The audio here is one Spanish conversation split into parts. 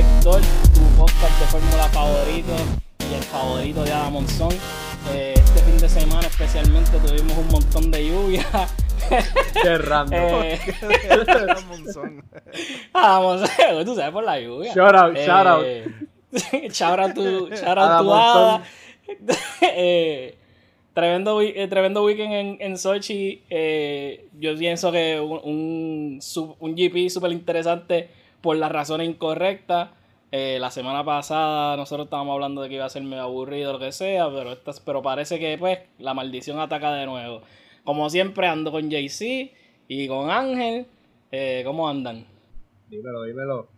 Sector, tu podcast de fórmula favorito y el favorito de Adam Monzón. Eh, este fin de semana especialmente tuvimos un montón de lluvia. Qué random. Eh, Adam Monzón. Adam Monzón, tú sabes por la lluvia. Shout out, Eh, shout out. shout out tu, shout out tu hada. Eh, tremendo, eh, tremendo weekend en, en Sochi. Eh, yo pienso que un, un, un GP súper interesante por las razones incorrectas. Eh, la semana pasada nosotros estábamos hablando de que iba a ser medio aburrido, lo que sea, pero, estas, pero parece que pues la maldición ataca de nuevo. Como siempre ando con JC y con Ángel. Eh, ¿Cómo andan? Dímelo, dímelo.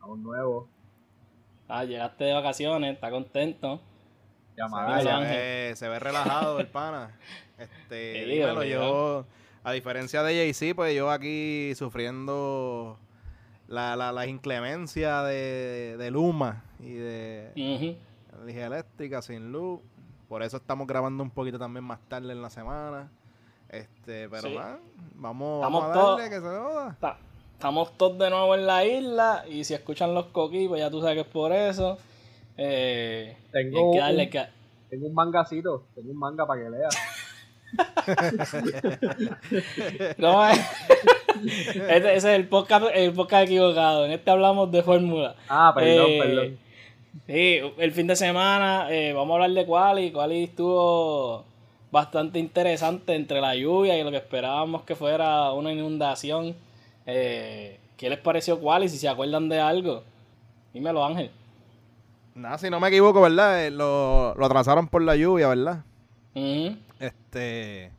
A un nuevo. Ah, llegaste de vacaciones, está contento. Llamada Sí, se, ve, se ve relajado el pana. Este, dímelo, yo, a diferencia de Jay-Z, pues yo aquí sufriendo la, la, las inclemencias de, de Luma y de energía eléctrica sin luz. Por eso estamos grabando un poquito también más tarde en la semana. Este, pero Sí. man, vamos, vamos a todos- darle que se joda. Estamos todos de nuevo en la isla y si escuchan los coquis, pues ya tú sabes que es por eso. Eh, Tengo que darle un- que- Tengo un mangacito. Tengo un manga para que lea. ¿Cómo es? Este- ese es el podcast, el podcast equivocado. En este hablamos de fórmula. Ah, perdón, Eh, perdón. Sí, el fin de semana eh, vamos a hablar de Quali. Quali estuvo bastante interesante entre la lluvia y lo que esperábamos que fuera una inundación. Eh, ¿Qué les pareció Quali? Si se acuerdan de algo, dímelo Ángel. Nada, si no me equivoco, ¿verdad? Eh, Lo, lo atrasaron por la lluvia, ¿verdad? Ujú. Este,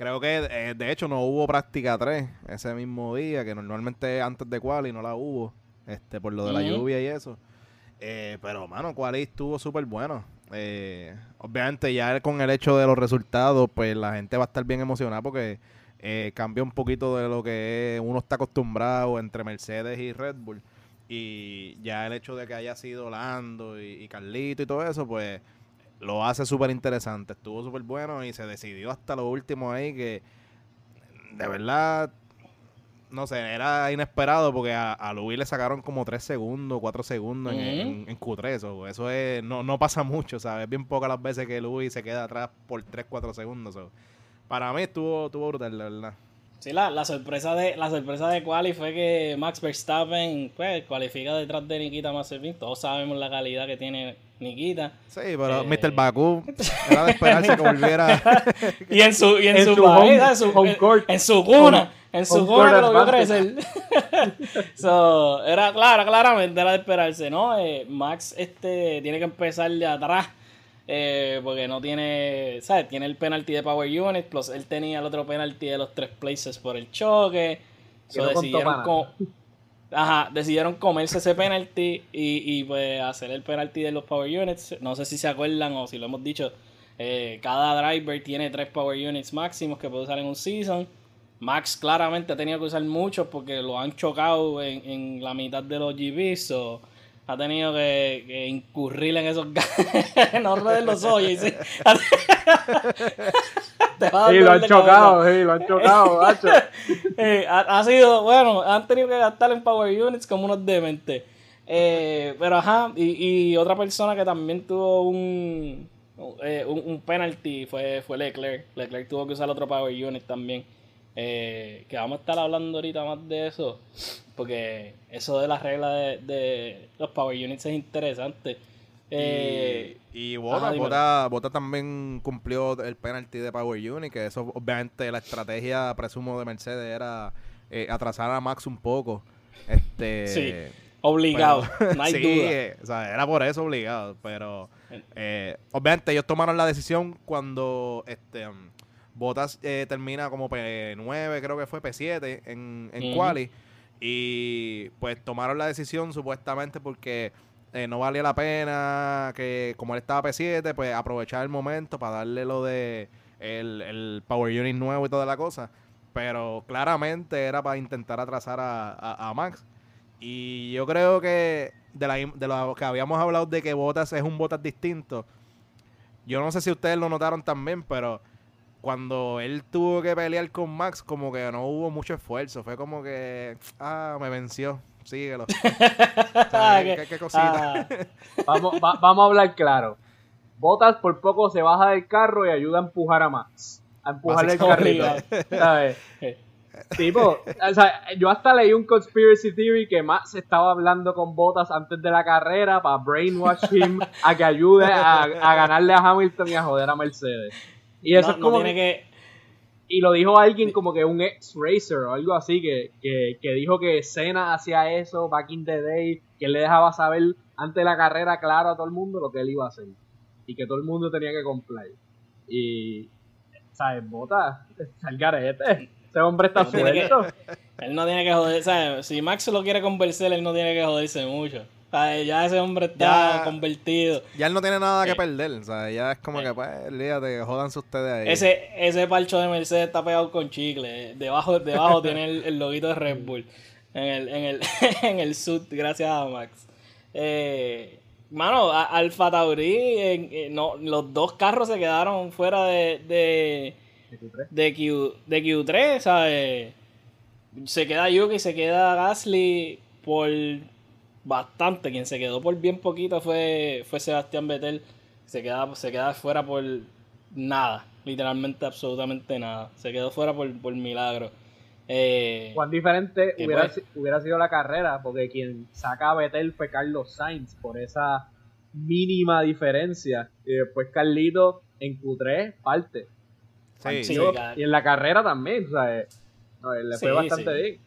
creo que eh, de hecho no hubo práctica 3 ese mismo día, que normalmente antes de Quali no la hubo, este, por lo de la lluvia y eso. Eh, pero, mano, Quali estuvo súper bueno. Eh, obviamente ya con el hecho de los resultados, pues la gente va a estar bien emocionada porque eh, cambia un poquito de lo que uno está acostumbrado entre Mercedes y Red Bull. Y ya el hecho de que haya sido Lando y, y Carlito y todo eso, pues lo hace súper interesante. Estuvo súper bueno y se decidió hasta lo último ahí que de verdad, no sé, era inesperado porque a, a Louis le sacaron como 3 segundos, 4 segundos en, en- en Q3. Eso, eso es, no, no pasa mucho, ¿sabes? Es bien pocas las veces que Louis se queda atrás por 3, 4 segundos. so. Para mí estuvo, estuvo brutal, de verdad. Sí, la, la sorpresa de la sorpresa de Quali fue que Max Verstappen pues, cualifica detrás de Nikita Mazepin. Todos sabemos la calidad que tiene Nikita. Sí, pero Eh. Mr. Baku era de esperarse que volviera. Y en su, y en En su, su país, home- ¿sabes? Su- home en- court. en su cuna, en su cuna que lo vio crecer. so, era claro, claramente era de esperarse, ¿no? Eh, Max este tiene que empezar de atrás. eh, porque no tiene, ¿sabes? Tiene el penalty de Power Unit, plus él tenía el otro penalty de los tres places por el choque. Que So, decidieron, para co- Ajá, decidieron comerse ese penalty y, y pues hacer el penalty de los Power Units. No sé si se acuerdan o si lo hemos dicho. eh, cada driver tiene tres Power Units máximos que puede usar en un season. Max claramente ha tenido que usar muchos porque lo han chocado en, en la mitad de los GBs. So, ha tenido que, que incurrir en esos No rueden los ojos, sí. Te va a dar Sí, lo han chocado, sí, lo han chocado, macho. eh, ha, ha sido, bueno, han tenido que gastar en Power Units como unos dementes. Eh, pero ajá, y, y otra persona que también tuvo un, eh, un, un penalty fue, fue Leclerc. Leclerc tuvo que usar otro Power Unit también. Eh, que vamos a estar hablando ahorita más de eso. Porque eso de las reglas de, de los Power Units es interesante. Eh, y y ajá, Bota, dímelo. Bota, Bota también cumplió el penalty de Power Unit, que eso obviamente la estrategia, presumo, de Mercedes era eh, atrasar a Max un poco. Este, Sí, obligado, pero- no hay sí, duda. eh, o sea, era por eso obligado, pero obviamente ellos tomaron la decisión cuando este um, Bottas eh, termina como P9, creo que fue P7 en, en quali y pues tomaron la decisión supuestamente porque eh, no valía la pena que como él estaba P7, pues aprovechar el momento para darle lo de el, el Power Unit nuevo y toda la cosa. Pero claramente era para intentar atrasar a, a- a Max. Y yo creo que de, la, de lo que habíamos hablado de que Botas es un Botas distinto, yo no sé si ustedes lo notaron también, pero cuando él tuvo que pelear con Max, como que no hubo mucho esfuerzo. Fue como que, ah, me venció. Síguelo. ¿Qué, que- qué- qué cosita? ah, Vamos, va- vamos a hablar claro. Botas por poco se baja del carro y ayuda a empujar a Max. A empujarle el carrito. ¿sabes? Tipo, o sea, yo hasta leí un conspiracy theory que Max estaba hablando con Botas antes de la carrera para brainwash him a que ayude a, a ganarle a Hamilton y a joder a Mercedes. Y eso no, es no como tiene que. Y lo dijo alguien como que un ex racer o algo así que, que, que dijo que Senna hacía eso back in the day, que él le dejaba saber antes de la carrera claro a todo el mundo lo que él iba a hacer y que todo el mundo tenía que comply. Y sabes, bota, salgarete. Ese hombre está suelto. Él no tiene que joder. ¿sabes? Si Max lo quiere convencer, él no tiene que joderse mucho. Ya ese hombre está Ya. convertido. Ya él no tiene nada que Eh. perder, o sea, ya es como que, pues, olvídate, jódanse ustedes ahí. Ese, ese parcho de Mercedes está pegado con chicle. Debajo, debajo tiene el, el loguito de Red Bull. En el, en el, en el suit, gracias a Max. Eh, mano, a- Alfa Tauri, eh, no, los dos carros se quedaron fuera de, de, de, Q, de Q3, ¿sabes? Se queda Yuki, se queda Gasly por bastante. Quien se quedó por bien poquito fue, fue Sebastián Vettel. Se queda, se queda fuera por nada. Literalmente, absolutamente nada. Se quedó fuera por, por milagro. Eh, Cuán diferente hubiera, pues- hubiera sido la carrera, porque quien saca a Vettel fue Carlos Sainz por esa mínima diferencia. Y después Carlito en Q3 parte. Sí, Sí, Y en la carrera también, o sea, eh, no, le fue Sí, bastante sí. bien.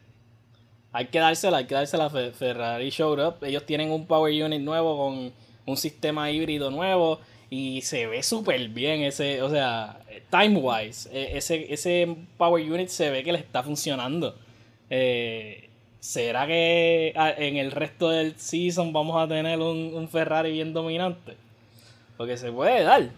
Hay que dársela, hay que dársela. Fe- Ferrari showed up. Ellos tienen un power unit nuevo con un sistema híbrido nuevo y se ve súper bien ese, o sea, time wise, eh, ese, ese power unit se ve que le está funcionando. Eh, ¿Será que ah, en el resto del season vamos a tener un, un Ferrari bien dominante? Porque se puede dar.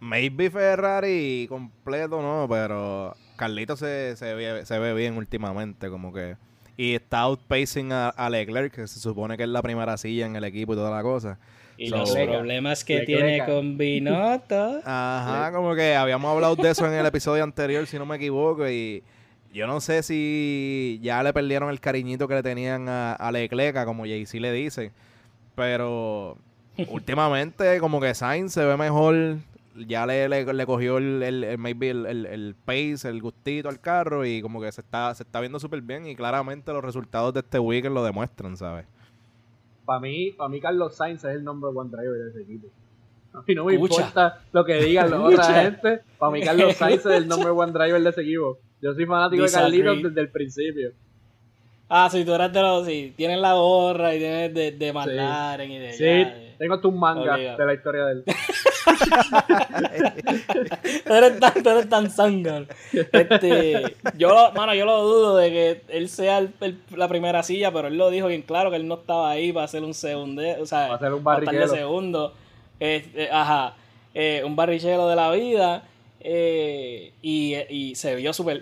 Maybe Ferrari completo no, pero Carlito se, se, ve, se ve bien últimamente, como que. Y está outpacing a, a Leclerc, que se supone que es la primera silla en el equipo y toda la cosa. Y So- los problemas que Leclerc. tiene con Binotto. Ajá, como que habíamos hablado de eso en el episodio anterior, si no me equivoco, y yo no sé si ya le perdieron el cariñito que le tenían a, a Leclerc, como Jay-Z le dice, pero últimamente como que Sainz se ve mejor, ya le, le, le cogió el, el- el- maybe el, el- el pace, el gustito al carro y como que se está, se está viendo súper bien y claramente los resultados de este weekend lo demuestran, ¿sabes? Para mí, para mí Carlos Sainz es el number one driver de ese equipo. A mí no me Escucha. importa lo que digan la otra gente. Para mí Carlos Sainz es el number one driver de ese equipo. Yo soy fanático Disagree. de Carlitos desde el principio. Ah, sí, tú eres de los. Sí, tienes la gorra y tienes de, de McLaren y de. Sí, ya, de- tengo hasta un manga Obligado. de la historia de él. Tú eres tan, tú eres tan zángano. Este, yo, lo- mano, yo lo dudo de que él sea el- el- la primera silla, pero él lo dijo bien claro que él no estaba ahí para hacer un segundo, o sea, Para hacer un barriquero. segundo. Este, ajá, eh, un barrichero de la vida. eh, y, y se vio súper,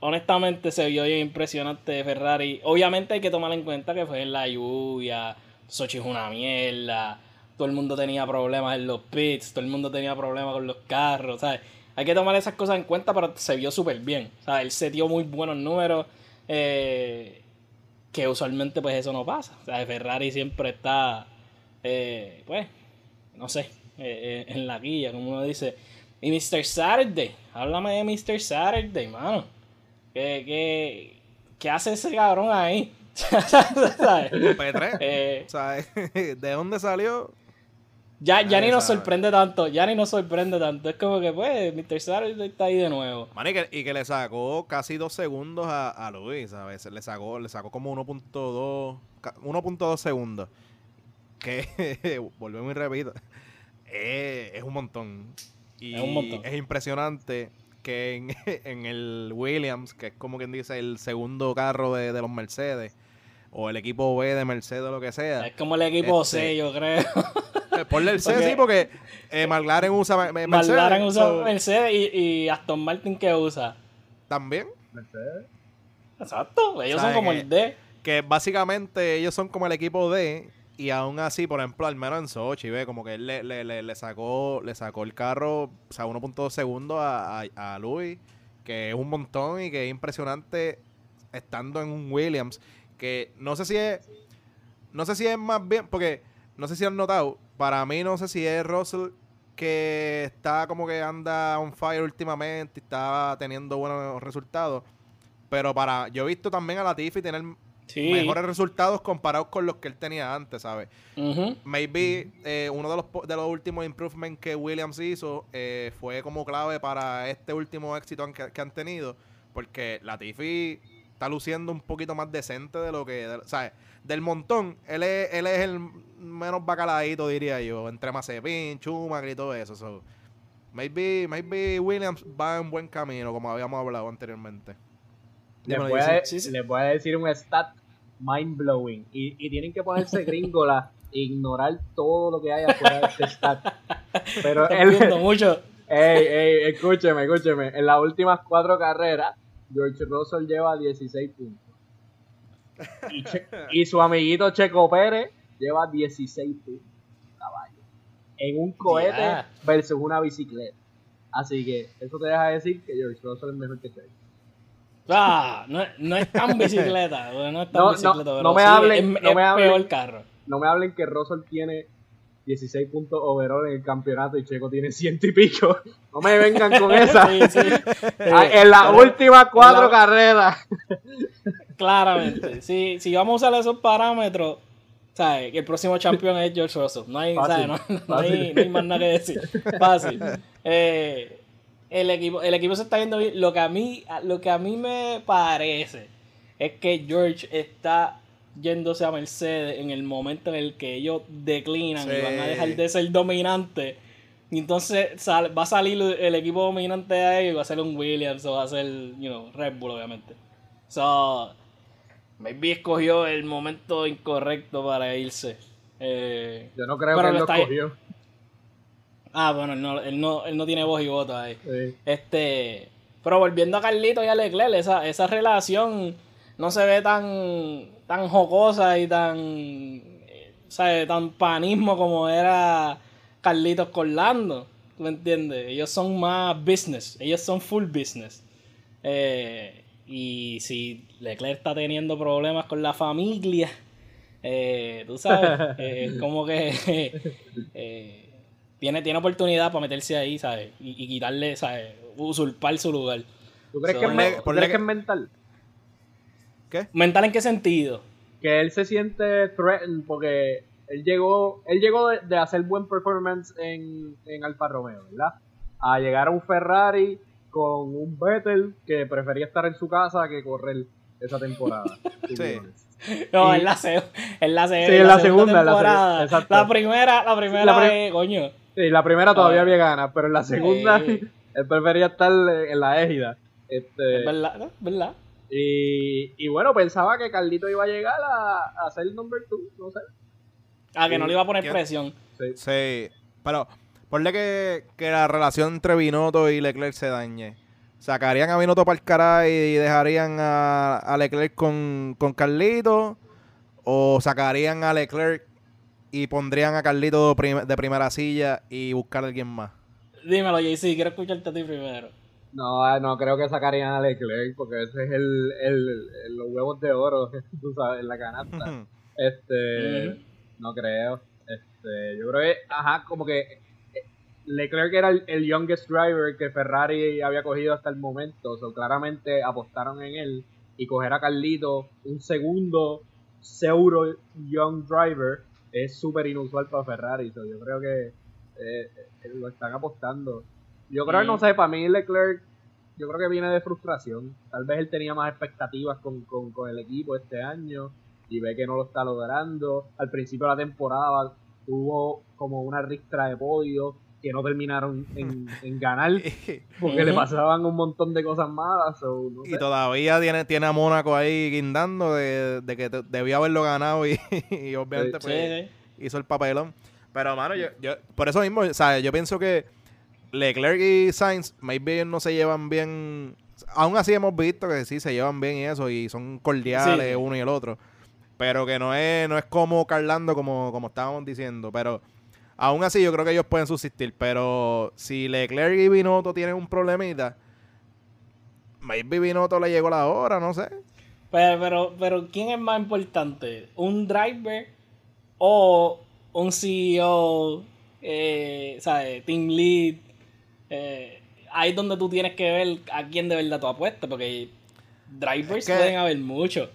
honestamente se vio bien impresionante de Ferrari. Obviamente hay que tomar en cuenta que fue en la lluvia, Sochi es una mierda, todo el mundo tenía problemas en los pits, todo el mundo tenía problemas con los carros, ¿sabes? Hay que tomar esas cosas en cuenta, pero se vio súper bien. O sea, él se dio muy buenos números, eh, que usualmente pues eso no pasa. O sea, Ferrari siempre está, eh, pues, no sé, eh, eh, en la guía, como uno dice. Y Mr. Saturday, háblame de Mr. Saturday, mano. ¿Qué, qué, qué hace ese cabrón ahí? ¿Sabes? P3. Eh, ¿de dónde salió? Ya, ya ni nos sorprende tanto, ya ni nos sorprende tanto. Es como que, pues, Mr. Saturday está ahí de nuevo. Man, y, que, y que le sacó casi dos segundos a, a Luis, ¿sabes? Le sacó, le sacó como 1.2 ca- 1.2 segundos. Que, volvemos y repito, eh, es un montón. Y Es un montón. es impresionante que en, en el Williams, que es como quien dice el segundo carro de, de los Mercedes, o el equipo B de Mercedes o lo que sea. Es como el equipo Este, C, yo creo. Ponle el C, sí, porque eh, McLaren usa Mercedes. McLaren usa so, Mercedes y, y Aston Martin que usa. También. Mercedes. Exacto, ellos son ¿Sabe como el D. que básicamente ellos son como el equipo D y aún así, por ejemplo, al menos en Sochi, ve, como que él le, le, le, le sacó le sacó el carro, o sea, 1.2 segundos a, a, a Luis, que es un montón y que es impresionante estando en un Williams, que no sé si es no sé si es más bien, porque no sé si han notado, para mí no sé si es Russell que está como que anda on fire últimamente y está teniendo buenos resultados. Pero para, yo he visto también a Latifi tener Sí. mejores resultados comparados con los que él tenía antes, ¿sabes? Maybe eh, uno de los, de los últimos improvements que Williams hizo eh, fue como clave para este último éxito que, que han tenido, porque Latifi está luciendo un poquito más decente de lo que, de- ¿sabes? Del montón, él es, él es el menos bacaladito, diría yo, entre Mazepin, Schumacher y todo eso. So, maybe, maybe Williams va en buen camino, como habíamos hablado anteriormente. Les voy, a, Jesse. Sí, sí. les voy a decir un stat mind blowing. Y, y tienen que ponerse gringola e ignorar todo lo que hay afuera de este stat. Pero él, mucho. ey, ey, escúcheme, escúcheme. En las últimas cuatro carreras, George Russell lleva 16 puntos. Y, Che- y su amiguito Checo Pérez lleva 16 puntos. Caballo. En un cohete Ya. versus una bicicleta. Así que eso te deja decir que George Russell es mejor que Checo. Ah, no, no es tan bicicleta. no es tan No, bicicleta, no me hablen, es, no es me hablen. peor carro. No me hablen que Russell tiene 16 puntos overall en el campeonato y Checo tiene ciento y pico. No me vengan con esa. Sí, sí. Ah, en las últimas cuatro la- carreras. Claramente. Si, si vamos a usar esos parámetros, ¿sabes? Que el próximo campeón es George Russell. No hay, Fácil, ¿sabes? No, no hay, fácil. no hay más nada que decir. Fácil. Eh, el, equipo, el equipo se está viendo bien. Lo que, a mí, lo que a mí me parece es que George está yéndose a Mercedes en el momento en el que ellos declinan y van a dejar de ser dominantes. Y entonces sal- va a salir el equipo dominante de ahí y va a ser un Williams o va a ser, you know, Red Bull, obviamente. So, maybe escogió el momento incorrecto para irse. Eh, Yo no creo que él lo escogió. ah, bueno, él no, él, no, él no tiene voz y voto ahí. Sí. Este, pero volviendo a Carlito y a Leclerc, esa, esa relación no se ve tan, tan jocosa y tan, eh, ¿sabes? tan panismo como era Carlitos con Lando. ¿Tú me entiendes? Ellos son más business, ellos son full business. Eh, y si Leclerc está teniendo problemas con la familia, eh, tú sabes, eh, como que eh, tiene, tiene oportunidad para meterse ahí, ¿sabes? Y, y quitarle, ¿sabes? Usurpar su lugar. ¿Tú crees, So, que, es, ¿tú crees que- que es mental? ¿Qué? ¿Mental en qué sentido? Que él se siente threatened porque él llegó él llegó de, de hacer buen performance en, en Alfa Romeo, ¿verdad? A llegar a un Ferrari con un Vettel que prefería estar en su casa que correr esa temporada. Sí. No, Y- es la, se- es la, se- Sí, es la segunda, temporada. La primera, la primera La coño. Sí, la primera todavía Ah. había ganas, pero en la segunda Sí. él prefería estar en la égida. Este, Es verdad, ¿no? ¿verdad? Y, y bueno, pensaba que Carlito iba a llegar a, a ser el number two, no sé. Ah, que no le iba a poner ¿Qué? presión. Sí. Sí, pero ponle que, que la relación entre Binotto y Leclerc se dañe. ¿Sacarían a Binotto para el caray y dejarían a, a Leclerc con, con Carlito? ¿O sacarían a Leclerc y pondrían a Carlito prim- de primera silla y buscar a alguien más? Dímelo, JC, quiero escucharte a ti primero. No, no creo que sacarían a Leclerc porque ese es el, el, el- los huevos de oro, tú sabes, en la canasta. Este, no creo. Este, yo creo que, ajá, como que eh, Leclerc era el, el youngest driver que Ferrari había cogido hasta el momento. So, claramente apostaron en él y coger a Carlito, un segundo pseudo young driver, es súper inusual para Ferrari. So, yo creo que eh, eh, lo están apostando. Yo creo que no sé, para mí Leclerc, yo creo que viene de frustración. Tal vez él tenía más expectativas con, con, con el equipo este año y ve que no lo está logrando. Al principio de la temporada tuvo como una ristra de podio que no terminaron en, en ganar porque le pasaban un montón de cosas malas. no y todavía tiene, tiene a Mónaco ahí guindando de, de que te- debía haberlo ganado y, y obviamente Sí. pues, Sí, sí. hizo el papelón. Pero, mano, yo, yo, por eso mismo, o sea, yo pienso que Leclerc y Sainz, maybe ellos no se llevan bien. Aún así hemos visto que sí se llevan bien y eso, y son cordiales Sí. uno y el otro. Pero que no es, no es como Carlando, como, como estábamos diciendo. Pero aún así yo creo que ellos pueden subsistir. Pero si Leclerc y Binotto tienen un problemita, maybe Binotto le llegó la hora, no sé. Pero, pero, pero, ¿quién es más importante? ¿Un driver o un CEO, eh, ¿sabes? Team lead. Eh, ahí es donde tú tienes que ver a quién de verdad tú apuestas, porque drivers Es que- pueden haber muchos.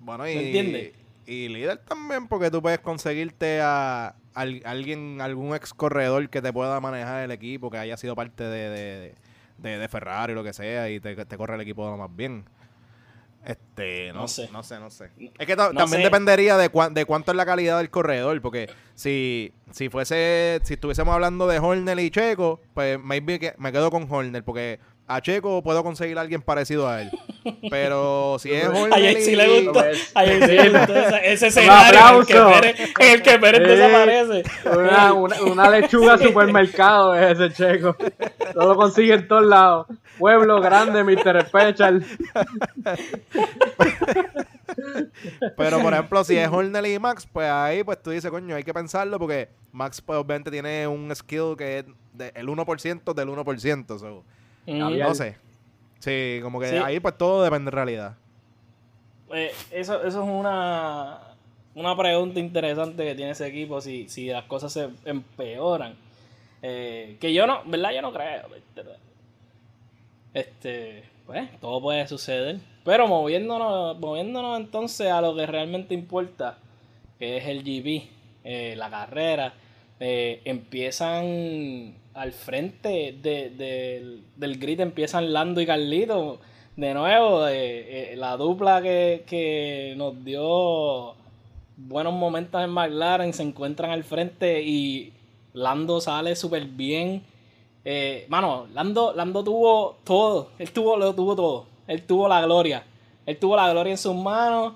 Bueno, ¿Me y, entiendes? y líder también, porque tú puedes conseguirte a, al- alguien, algún ex corredor que te pueda manejar el equipo, que haya sido parte de, de, de, de Ferrari o lo que sea, y te, te corre el equipo más bien. Este, no, No sé. no sé, no sé. Es que No también sé. dependería de, cuán- de cuánto es la calidad del corredor, porque si, si fuese, si estuviésemos hablando de Horner y Checo, pues maybe que me quedo con Horner, porque a Checo puedo conseguir a alguien parecido a él. Pero si es Horner A Jay sí le gustó. ves. A Jay sí le gustó ese, ese escenario en el que. Pérez, en el que Pérez Sí. desaparece. Una, una, una lechuga supermercado es ese checo. Todo lo consigue en todos lados. Pueblo grande, Mr. Special. Pero, por ejemplo, si es Horner y Max, pues ahí pues tú dices, coño, hay que pensarlo porque Max pues obviamente tiene un skill que es de- el 1% del 1%. so, Había- no sé. Sí, como que Sí. ahí pues todo depende en realidad. Eh, eso, eso es una, una pregunta interesante que tiene ese equipo si, si las cosas se empeoran. Eh, que yo no, ¿verdad? Yo no creo. Este, pues, todo puede suceder. Pero moviéndonos, moviéndonos entonces a lo que realmente importa, que es el GP, eh, la carrera, eh, empiezan al frente de- del- del grid, empiezan Lando y Carlito. De nuevo, eh, la dupla que, que nos dio buenos momentos en McLaren se encuentran al frente y Lando sale súper bien. Eh, mano, Lando, Lando tuvo todo. Él tuvo, lo tuvo todo. Él tuvo la gloria. Él tuvo la gloria en sus manos.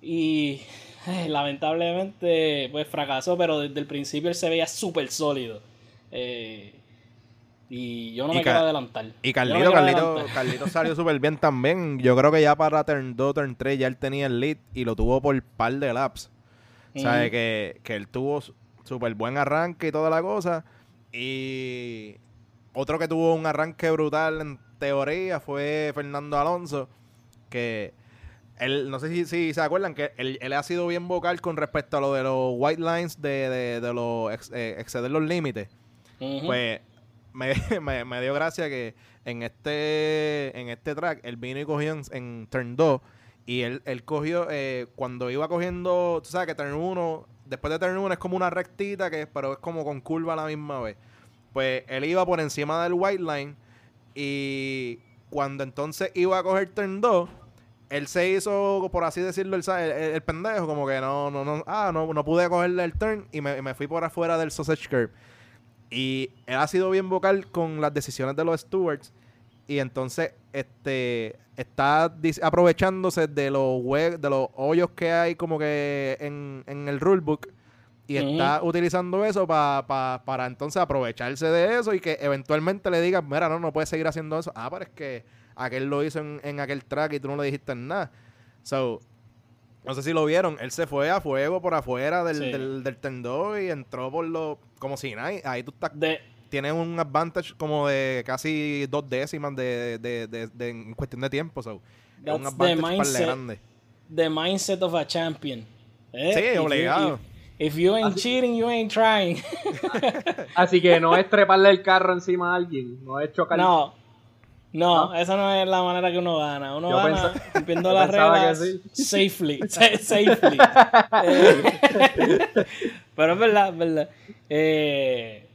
Y lamentablemente, pues fracasó. Pero desde el principio él se veía súper sólido. Eh, y yo no Y me quiero adelantar. Y Yo no Carlito, Carlito, adelantar. Carlito salió súper bien también. Yo creo que ya para Turn 2, Turn 3 ya él tenía el lead y lo tuvo por par de laps. O sea, Ujú. que, que él tuvo súper buen arranque y toda la cosa. Y otro que tuvo un arranque brutal en teoría fue Fernando Alonso. Que él, no sé si, si se acuerdan, que él, él ha sido bien vocal con respecto a lo de los white lines, de, de, de los ex- eh, exceder los límites. Pues me, me, dio gracia que en este en este track él vino y cogió en, turn 2 y él, él cogió eh, cuando iba cogiendo, tú sabes que turn 1, después de turn 1 es como una rectita que pero es como con curva a la misma vez. Pues él iba por encima del white line y cuando entonces iba a coger turn 2 él se hizo, por así decirlo, el, el, el pendejo, como que no, no, no, ah, no, no pude cogerle el turn y me, me fui por afuera del sausage curve. Y él ha sido bien vocal con las decisiones de los stewards. Y entonces este está aprovechándose de los hue- de los hoyos que hay como que en, en el rulebook. Y está utilizando eso pa- pa- para entonces aprovecharse de eso y que eventualmente le digan, mira, no, no puedes seguir haciendo eso. Ah, pero es que aquel lo hizo en, en aquel track y tú no le dijiste nada. So, no sé si lo vieron, él se fue a fuego por afuera del, Sí. del, del tendón y entró por lo como si nada. Ahí tú estás De, tienes un advantage como de casi dos décimas de, de, de, de- en cuestión de tiempo. So. Es un That's the advantage de mindset. grande. the mindset of a champion. Eh, Sí, if you- obligado. If, if you ain't cheating, you ain't trying. Así que no es treparle el carro encima a alguien, no es chocar. no. No, ¿No? esa no es la manera que uno gana. Uno Yo gana cumpliendo las reglas safely. sa- safely. Eh, pero es verdad, es verdad. Eh,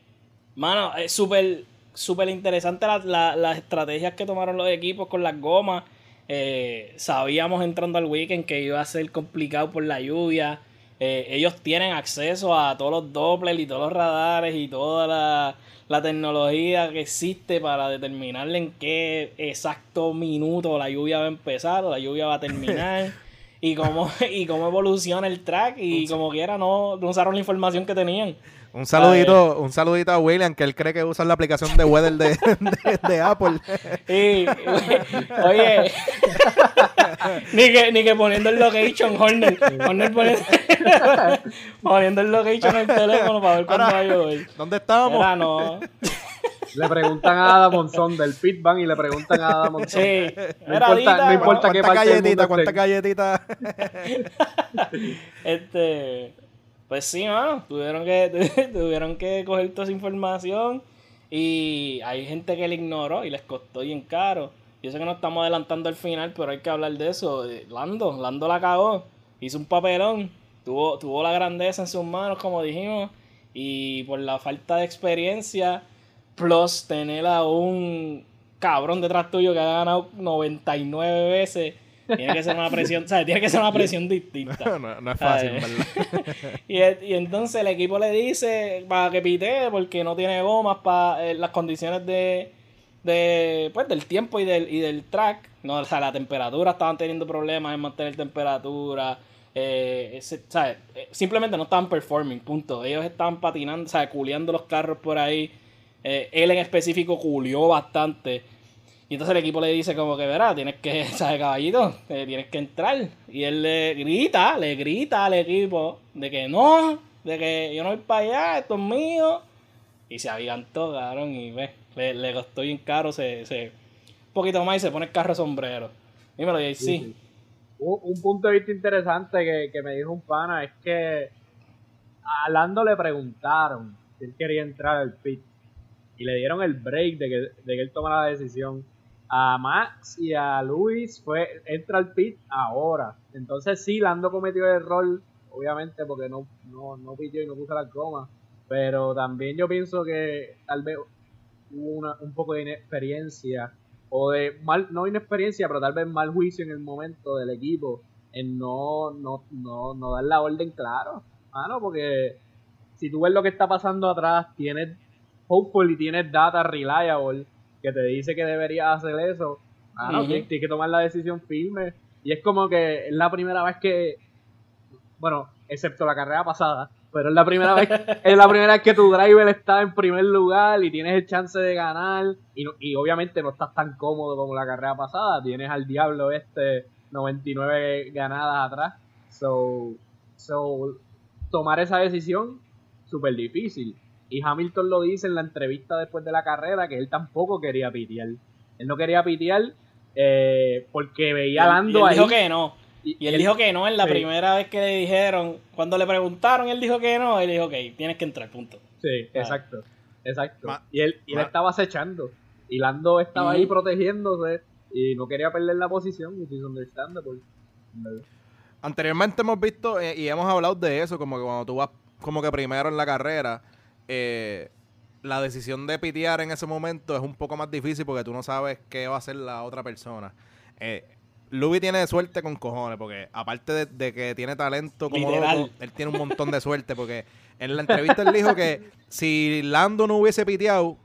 mano, es súper súper interesante la- la- las estrategias que tomaron los equipos con las gomas. Eh, sabíamos entrando al weekend que iba a ser complicado por la lluvia. Eh, ellos tienen acceso a todos los Doppler y todos los radares y toda la, la tecnología que existe para determinar en qué exacto minuto la lluvia va a empezar o la lluvia va a terminar. y cómo, y cómo evoluciona el track y como quiera no, no usaron la información que tenían. Un saludito, un saludito a William, que él cree que usa la aplicación de weather de, de, de Apple. Y, oye, ni, que, ni que poniendo el location, Horner, Horner poniendo, poniendo el location en el teléfono para ver cuándo va a llover. ¿Dónde estábamos? Era no. Le preguntan a Adam Monzón del pit van y le preguntan a Adam Monzón. Sí. No Era importa- Dita, no importa qué ¿Cuántas parte del mundo galletitas? ¿Cuántas estén? galletitas? Este. Pues sí, mano, tuvieron que, tuvieron que coger toda esa información y hay gente que le ignoró y les costó bien caro. Yo sé que no estamos adelantando al final, pero hay que hablar de eso. Lando, Lando la cagó, hizo un papelón, tuvo, tuvo la grandeza en sus manos, como dijimos, y por la falta de experiencia, plus tener a un cabrón detrás tuyo que ha ganado 99 veces tiene que ser una presión, ¿sabes? Tiene que ser una presión distinta. No, es fácil, ¿verdad? y, y, entonces el equipo le dice para que pite porque no tiene gomas para eh, las condiciones de, de pues, del tiempo y del, y del track. No, o sea, la temperatura estaban teniendo problemas en mantener temperatura. Eh, ¿sabes? Eh, simplemente no estaban performing, punto. Ellos estaban patinando, ¿sabes? Culeando los carros por ahí. Eh, él en específico culió bastante. Y entonces el equipo le dice como que, verá, tienes que, ¿sabes, caballito? Eh, tienes que entrar. Y él le grita, le grita al equipo de que no, de que yo no voy para allá, esto es mío. Y se agigantó, cabrón, y ve, le, costó bien caro, se, se, un poquito más y se pone el carro sombrero. Dímelo, JC. Sí, Un, punto de vista interesante que, que me dijo un pana es que a Lando le preguntaron si él quería entrar al pit y le dieron el break de que, de que él tomara la decisión a Max y a Luis fue entra al pit ahora. Entonces sí, Lando cometió el error, obviamente porque no, no, no pitió y no puso la coma. Pero también yo pienso que tal vez hubo una, un poco de inexperiencia o de mal, no inexperiencia, pero tal vez mal juicio en el momento del equipo en no, no, no, no dar la orden claro. Mano, porque si tú ves lo que está pasando atrás, tienes, hopefully tienes data reliable que te dice que deberías hacer eso, ah, no, tienes, que tomar la decisión firme. Y es como que es la primera vez que, bueno, excepto la carrera pasada, pero es la primera vez, es la primera vez que tu driver está en primer lugar y tienes el chance de ganar. Y, y obviamente no estás tan cómodo como la carrera pasada. Tienes al diablo este 99 ganadas atrás. So, so tomar esa decisión, súper difícil. Y Hamilton lo dice en la entrevista después de la carrera que él tampoco quería pitear. Él no quería pitear eh, porque veía a Lando y él dijo que no. Y, él, dijo que no en la primera vez que le dijeron. Cuando le preguntaron, él dijo que no. Él dijo, ok, tienes que entrar, punto. Sí, exacto. Exacto. y él, y él estaba acechando. Y Lando estaba ahí protegiéndose y no quería perder la posición. Y understandable. Anteriormente hemos visto eh, y hemos hablado de eso, como que cuando tú vas como que primero en la carrera eh, la decisión de pitear en ese momento es un poco más difícil porque tú no sabes qué va a hacer la otra persona. Eh, tiene suerte con cojones, porque aparte de, que tiene talento como loco, él tiene un montón de suerte, porque en la entrevista él dijo que si Lando no hubiese piteado,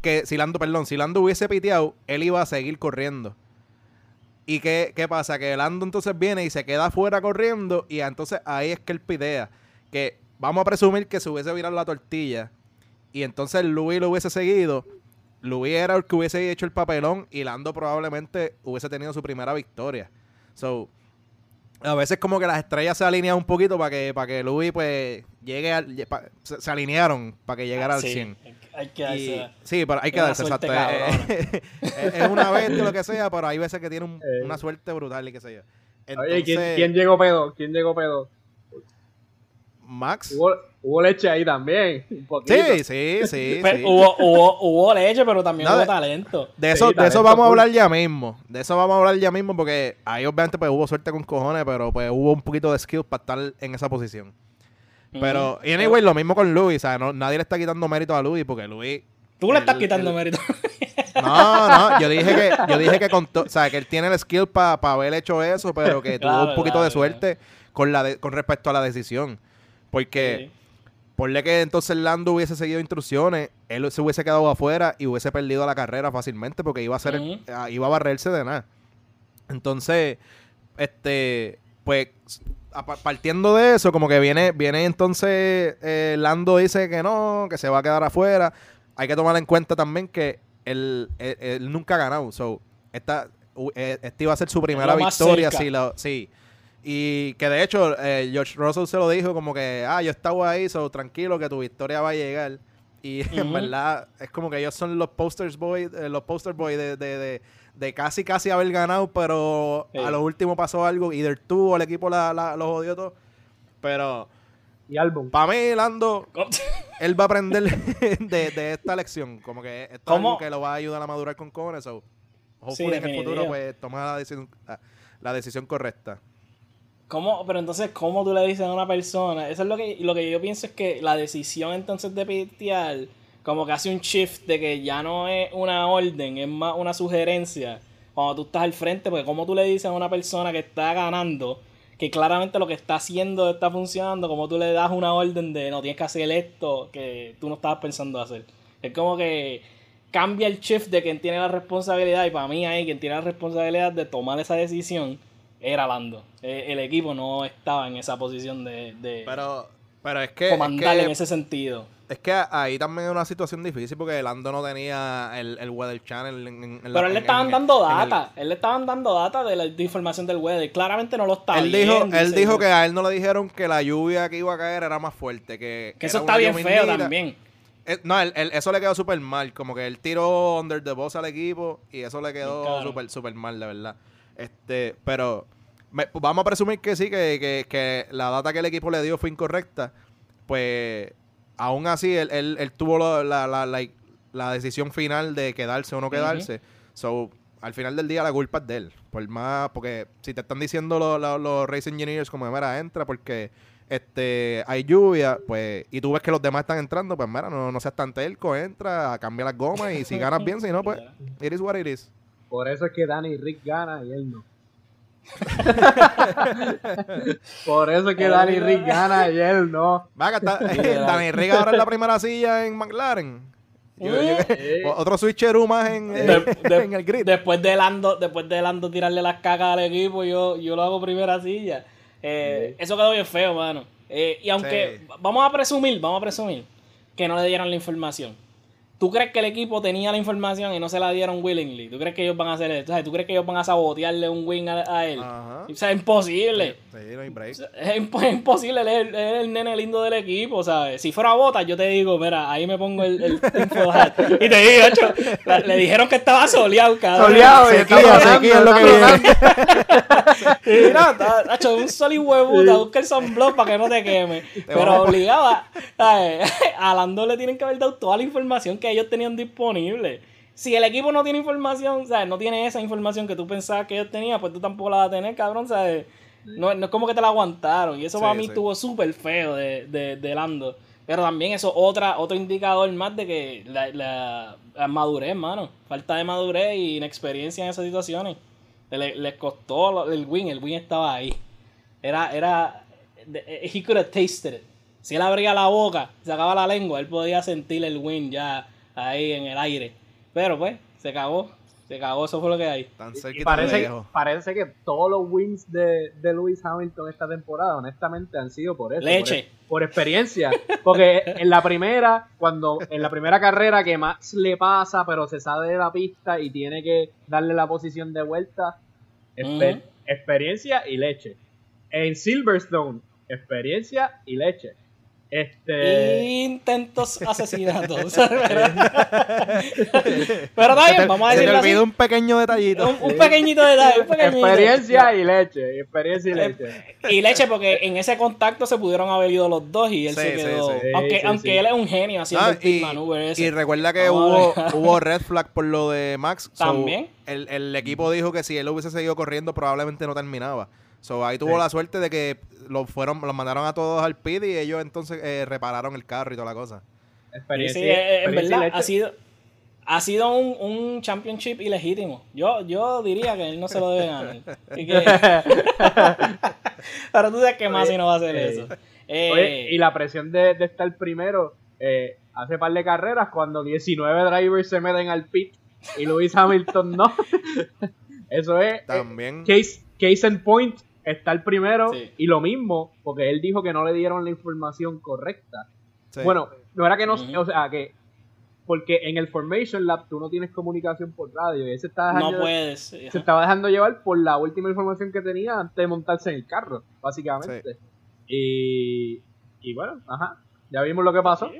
que si Lando, perdón, si Lando hubiese piteado, él iba a seguir corriendo. ¿Y qué, qué pasa? Que Lando entonces viene y se queda afuera corriendo y entonces ahí es que él pitea. Que vamos a presumir que se hubiese virado la tortilla y entonces Louis lo hubiese seguido, Louis era el que hubiese hecho el papelón y Lando probablemente hubiese tenido su primera victoria. So, a veces como que las estrellas se alinean un poquito para que para que Louis pues llegue al, se, alinearon para que llegara al 100. Hay que darse. sí, pero hay que darse, exacto. es, una vez lo que sea, pero hay veces que tiene eh. una suerte brutal y qué sé yo. Oye, ¿quién, ¿quién, llegó pedo? ¿Quién llegó pedo? Max. Hubo, leche ahí también. Sí, sí, sí. Hubo, hubo, hubo, leche, pero también hubo talento. De eso, de eso vamos a hablar ya mismo. De eso vamos a hablar ya mismo porque ahí obviamente pues hubo suerte con cojones, pero pues hubo un poquito de skill para estar en esa posición. Pero, y anyway, lo mismo con Luis, o sea, no, nadie le está quitando mérito a Luis porque Luis... Tú le estás quitando mérito. No, no, yo dije que, yo dije que con o sea, que él tiene el skill para haber hecho eso, pero que tuvo un poquito de suerte con la con respecto a la decisión. Porque por le que entonces Lando hubiese seguido instrucciones, él se hubiese quedado afuera y hubiese perdido la carrera fácilmente porque iba a ser ah, iba a barrerse de nada. Entonces, este, pues partiendo de eso, como que viene, viene entonces eh, Lando dice que no, que se va a quedar afuera. Hay que tomar en cuenta también que él, nunca ha ganado. So, esta, eh, esta iba a ser su primera victoria. Si sí. Y que de hecho, eh, George Russell se lo dijo como que, ah, yo estaba ahí, so tranquilo que tu victoria va a llegar. Y en verdad, es como que ellos son los posters boy, eh, los poster boy de, de, de, casi casi haber ganado, pero a lo último pasó algo, y tú o el equipo la, los odió todo. Pero Y álbum. Para mí, Lando, él va a aprender de, de esta lección. Como que esto es ¿Cómo? algo que lo va a ayudar a madurar con cojones. So, hopefully en el futuro, pues, toma la decisión, la, la decisión correcta. ¿Cómo? Pero entonces, ¿cómo tú le dices a una persona? Eso es lo que, lo que yo pienso es que la decisión entonces de pitear, como que hace un shift de que ya no es una orden, es más una sugerencia. Cuando tú estás al frente, porque ¿cómo tú le dices a una persona que está ganando, que claramente lo que está haciendo está funcionando, como tú le das una orden de no tienes que hacer esto que tú no estabas pensando hacer? Es como que cambia el shift de quien tiene la responsabilidad, y para mí ahí quien tiene la responsabilidad de tomar esa decisión era Lando. Eh, El equipo no estaba en esa posición de, de Pero, pero es que, es comandar en ese sentido. es que ahí también es una situación difícil porque Lando no tenía el, el Weather Channel en, en- en la- Pero él le estaban dando data. Él le estaban dando data de la de información del weather. Claramente no lo estaba Él dijo, viendo, él dijo que a él no le dijeron que la lluvia que iba a caer era más fuerte. Que, Que eso está bien feo también. Eh, no, él- él- eso le quedó súper mal. Como que él tiró under the boss al equipo y eso le quedó cabrón. súper súper mal, de verdad. Este, pero me- pues vamos a presumir que sí, que, que- que la data que el equipo le dio fue incorrecta. Pues aún así, él, él- él tuvo la, la, la- la decisión final de quedarse o no quedarse. So, al final del día la culpa es de él. Por más, porque si te están diciendo los, los, los race engineers como, mira, entra porque este hay lluvia, pues, y tú ves que los demás están entrando, pues mira, no, no seas tan telco, entra, cambia las gomas y si ganas bien, si no, pues, it is what it is. Por eso es que Danny Rick gana y él no. Por eso es que Danny Rick gana y él no. Va, que está, Literal. Dani Riga ahora en la primera silla en McLaren. Yo- yo- otro switcheroo más en, De- de- en el grid. Después de Lando, después de Lando tirarle las cacas al equipo, yo, yo lo hago primera silla. Eh, Eso quedó bien feo, mano. Eh, y aunque Sí. vamos a presumir, vamos a presumir que no le dieron la información. ¿Tú crees que el equipo tenía la información y no se la dieron willingly? ¿Tú crees que ellos van a hacer esto? ¿Tú crees que ellos van a sabotearle un win a, a él? Ajá. O sea, es imposible. Sí, no hay break. Es, imp- es imposible, él es, el, él es el nene lindo del equipo, ¿sabes? Si fuera Bota, yo te digo, mira, ahí me pongo el, el. Y te digo, hecho, le dijeron que estaba soleado, cabrón. Soleado, y Sequía, sequía es lo que viene. Mira, hecho, un sol y huevuta, busca el sunblock para que no te queme. Pero a- obligaba, ¿sabes? A Lando le tienen que haber dado toda la información que ellos tenían disponible. Si el equipo no tiene información, ¿sabes? No tiene esa información que tú pensabas que ellos tenían, pues tú tampoco la vas a tener, cabrón, ¿sabes? No, no es como que te la aguantaron. Y eso Sí, para mí sí. estuvo súper feo de, de, de Lando. Pero también eso otra, otro indicador más de que la, la, la madurez, mano. Falta de madurez y inexperiencia en esas situaciones. Le- les costó lo- el win, el win estaba ahí. Era, era, de- he could have tasted it. Si él abría la boca, sacaba la lengua, él podía sentir el win ya ahí en el aire. Pero pues, se cagó, se cagó, eso fue lo que hay. Tan Y parece, lejos. parece que todos los wins de, de Lewis Hamilton esta temporada, honestamente, han sido por eso. Leche. Por, por experiencia. Porque en la primera, cuando en la primera carrera que Max le pasa, pero se sale de la pista y tiene que darle la posición de vuelta, exper- experiencia y leche. En Silverstone, experiencia y leche. Este. Intentos asesinatos. Pero bien, vamos a Se te decirlo así. olvidó un pequeño detallito. Un, un pequeñito detalle, un pequeñito. Experiencia y leche. Experiencia y Eh, leche. Y leche, porque en ese contacto se pudieron haber ido los dos y él Sí, se quedó. sí. Aunque, Sí, aunque sí. él es un genio haciendo Ah, y, y recuerda que hubo, hubo red flag por lo de Max. so, También. el, el equipo dijo que si él hubiese seguido corriendo, probablemente no terminaba. So, ahí tuvo Sí. la suerte de que lo fueron, los mandaron a todos al pit y ellos entonces eh, repararon el carro y toda la cosa. Sí, Experiencia, sí, eh, en verdad ha sido, ha sido un, un championship ilegítimo. Yo, yo diría que él no se lo debe ganar. Así que- Pero tú sabes que Masi no va a hacer eh, eso. Eh, Oye, y la presión de, de estar primero eh, hace par de carreras cuando 19 drivers se meten al pit y Lewis Hamilton no. Eso es eh, También. case, case en point estar primero Sí. y lo mismo porque él dijo que no le dieron la información correcta. sí. Bueno, no era que no, Ujú. o sea, que porque en el Formation Lab tú no tienes comunicación por radio y él se está dejando, no puedes. se estaba dejando llevar por la última información que tenía antes de montarse en el carro, básicamente. Y, y bueno, ajá, ya vimos lo que pasó.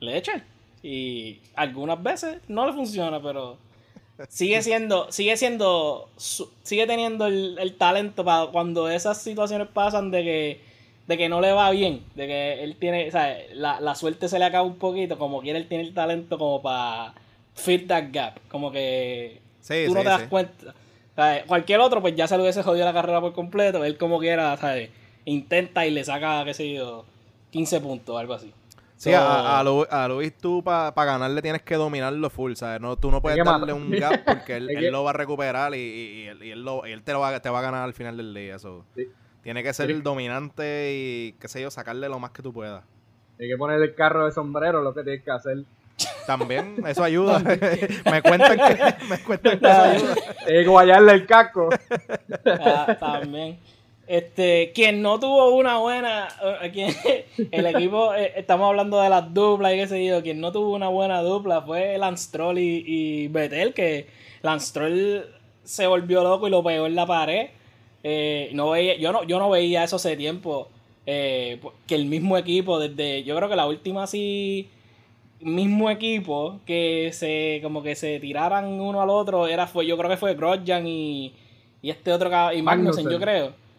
leche. Y algunas veces no le funciona, pero sigue siendo, sigue siendo, sigue teniendo el, el talento para cuando esas situaciones pasan de que, de que no le va bien, de que él tiene, o sea, la, la suerte se le acaba un poquito, como quiere él tiene el talento como para fit that gap, como que Sí, tú no te das sí. cuenta. O sea, cualquier otro, pues ya se le hubiese jodido la carrera por completo, él como quiera, ¿sabes? Intenta y le saca, qué sé yo, 15 puntos, algo así. Sí, So- a, a, Lu- a Luis tú para ganarle tienes que dominarlo full, ¿sabes? No, tú no puedes darle un gap porque él, lo va a recuperar y, y- y él, y él lo- y él te, lo va, te va a ganar al final del día. so. Sí. Tiene que ser Sí. el dominante y, qué sé yo, sacarle lo más que tú puedas. Hay que poner el carro de sombrero, lo que tienes que hacer. También, eso ayuda. me cuentan que, me cuentan que eso ayuda. Hay que guayarle el casco. Ah, también. Este, quien no tuvo una buena, eh, quien- el equipo, eh, estamos hablando de las duplas y qué sé yo, quien no tuvo una buena dupla fue Lance Stroll y, y Betel, que Lance Stroll se volvió loco y lo pegó en la pared. Eh, no veía, yo no, yo no veía eso hace tiempo, eh, que el mismo equipo, desde, yo creo que la última sí, mismo equipo, que se, como que se tiraran uno al otro, era, fue, yo creo que fue Grosjean y, y este otro, y Magnussen, Magnussen. yo creo.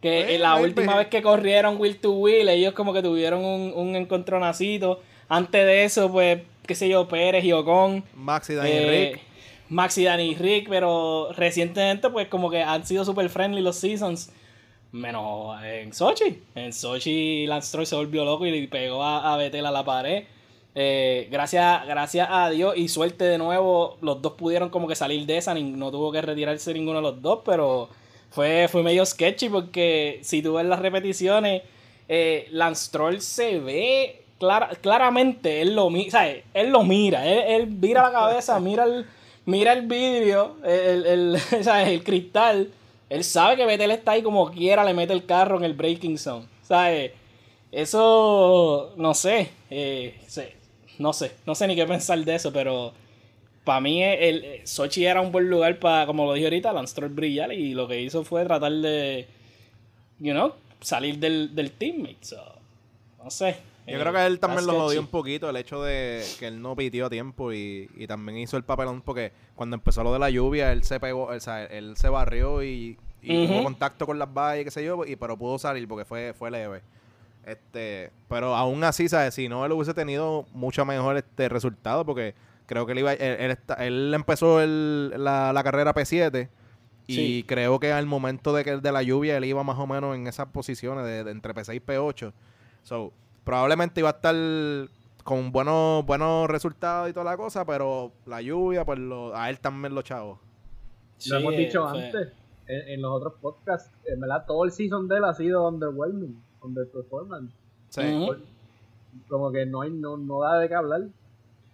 Que la última vez que corrieron Will to Will, ellos como que tuvieron un, un encontronacito. Antes de eso, pues, qué sé yo, Pérez y Ocon. Maxi, Dani eh, Rick. Maxi, Dani y Rick, pero recientemente, pues, como que han sido super friendly los seasons. Menos en Sochi. En Sochi, Lance Stroll se volvió loco y le pegó a, a Vettel a la pared. Eh, gracias, gracias a Dios y suerte de nuevo, los dos pudieron como que salir de esa. No tuvo que retirarse ninguno de los dos, pero fue, fue medio sketchy porque si tú ves las repeticiones, eh, Lance Stroll se ve clara- claramente, él lo, mi- ¿sabes? él lo mira, él, él vira la cabeza, mira el, mira el vidrio, el, el, ¿sabes? el cristal. Él sabe que Vettel está ahí como quiera, le mete el carro en el braking zone. ¿Sabes? Eso, no sé, eh, no sé, no sé ni qué pensar de eso, pero para mí eh, el, el Sochi era un buen lugar para, como lo dije ahorita, Lance Stroll brillar y lo que hizo fue tratar de, you know, salir del, del teammate. So, no sé. Yo eh, creo que él también lo jodió un poquito el hecho de que él no pitió a tiempo y, y también hizo el papelón porque cuando empezó lo de la lluvia él se pegó, o sea, él se barrió y, y tuvo contacto con las vallas, qué sé yo, y, pero pudo salir porque fue, fue leve. Este, pero aún así, ¿sabes? Si no, él hubiese tenido mucho mejor este resultado porque creo que él iba, él, él, está- él empezó el- la, la carrera P7 y Sí. creo que al momento de que de la lluvia él iba más o menos en esas posiciones de, de entre P6 y P8. So, probablemente iba a estar con buenos buenos resultados y toda la cosa, pero la lluvia, pues lo- a él también lo chavos. Sí, Lo hemos dicho antes en, en los otros podcasts. En verdad, todo el season de él ha sido underwhelming, underperformance. Sí. Ujú. Como que no hay no, no da de qué hablar.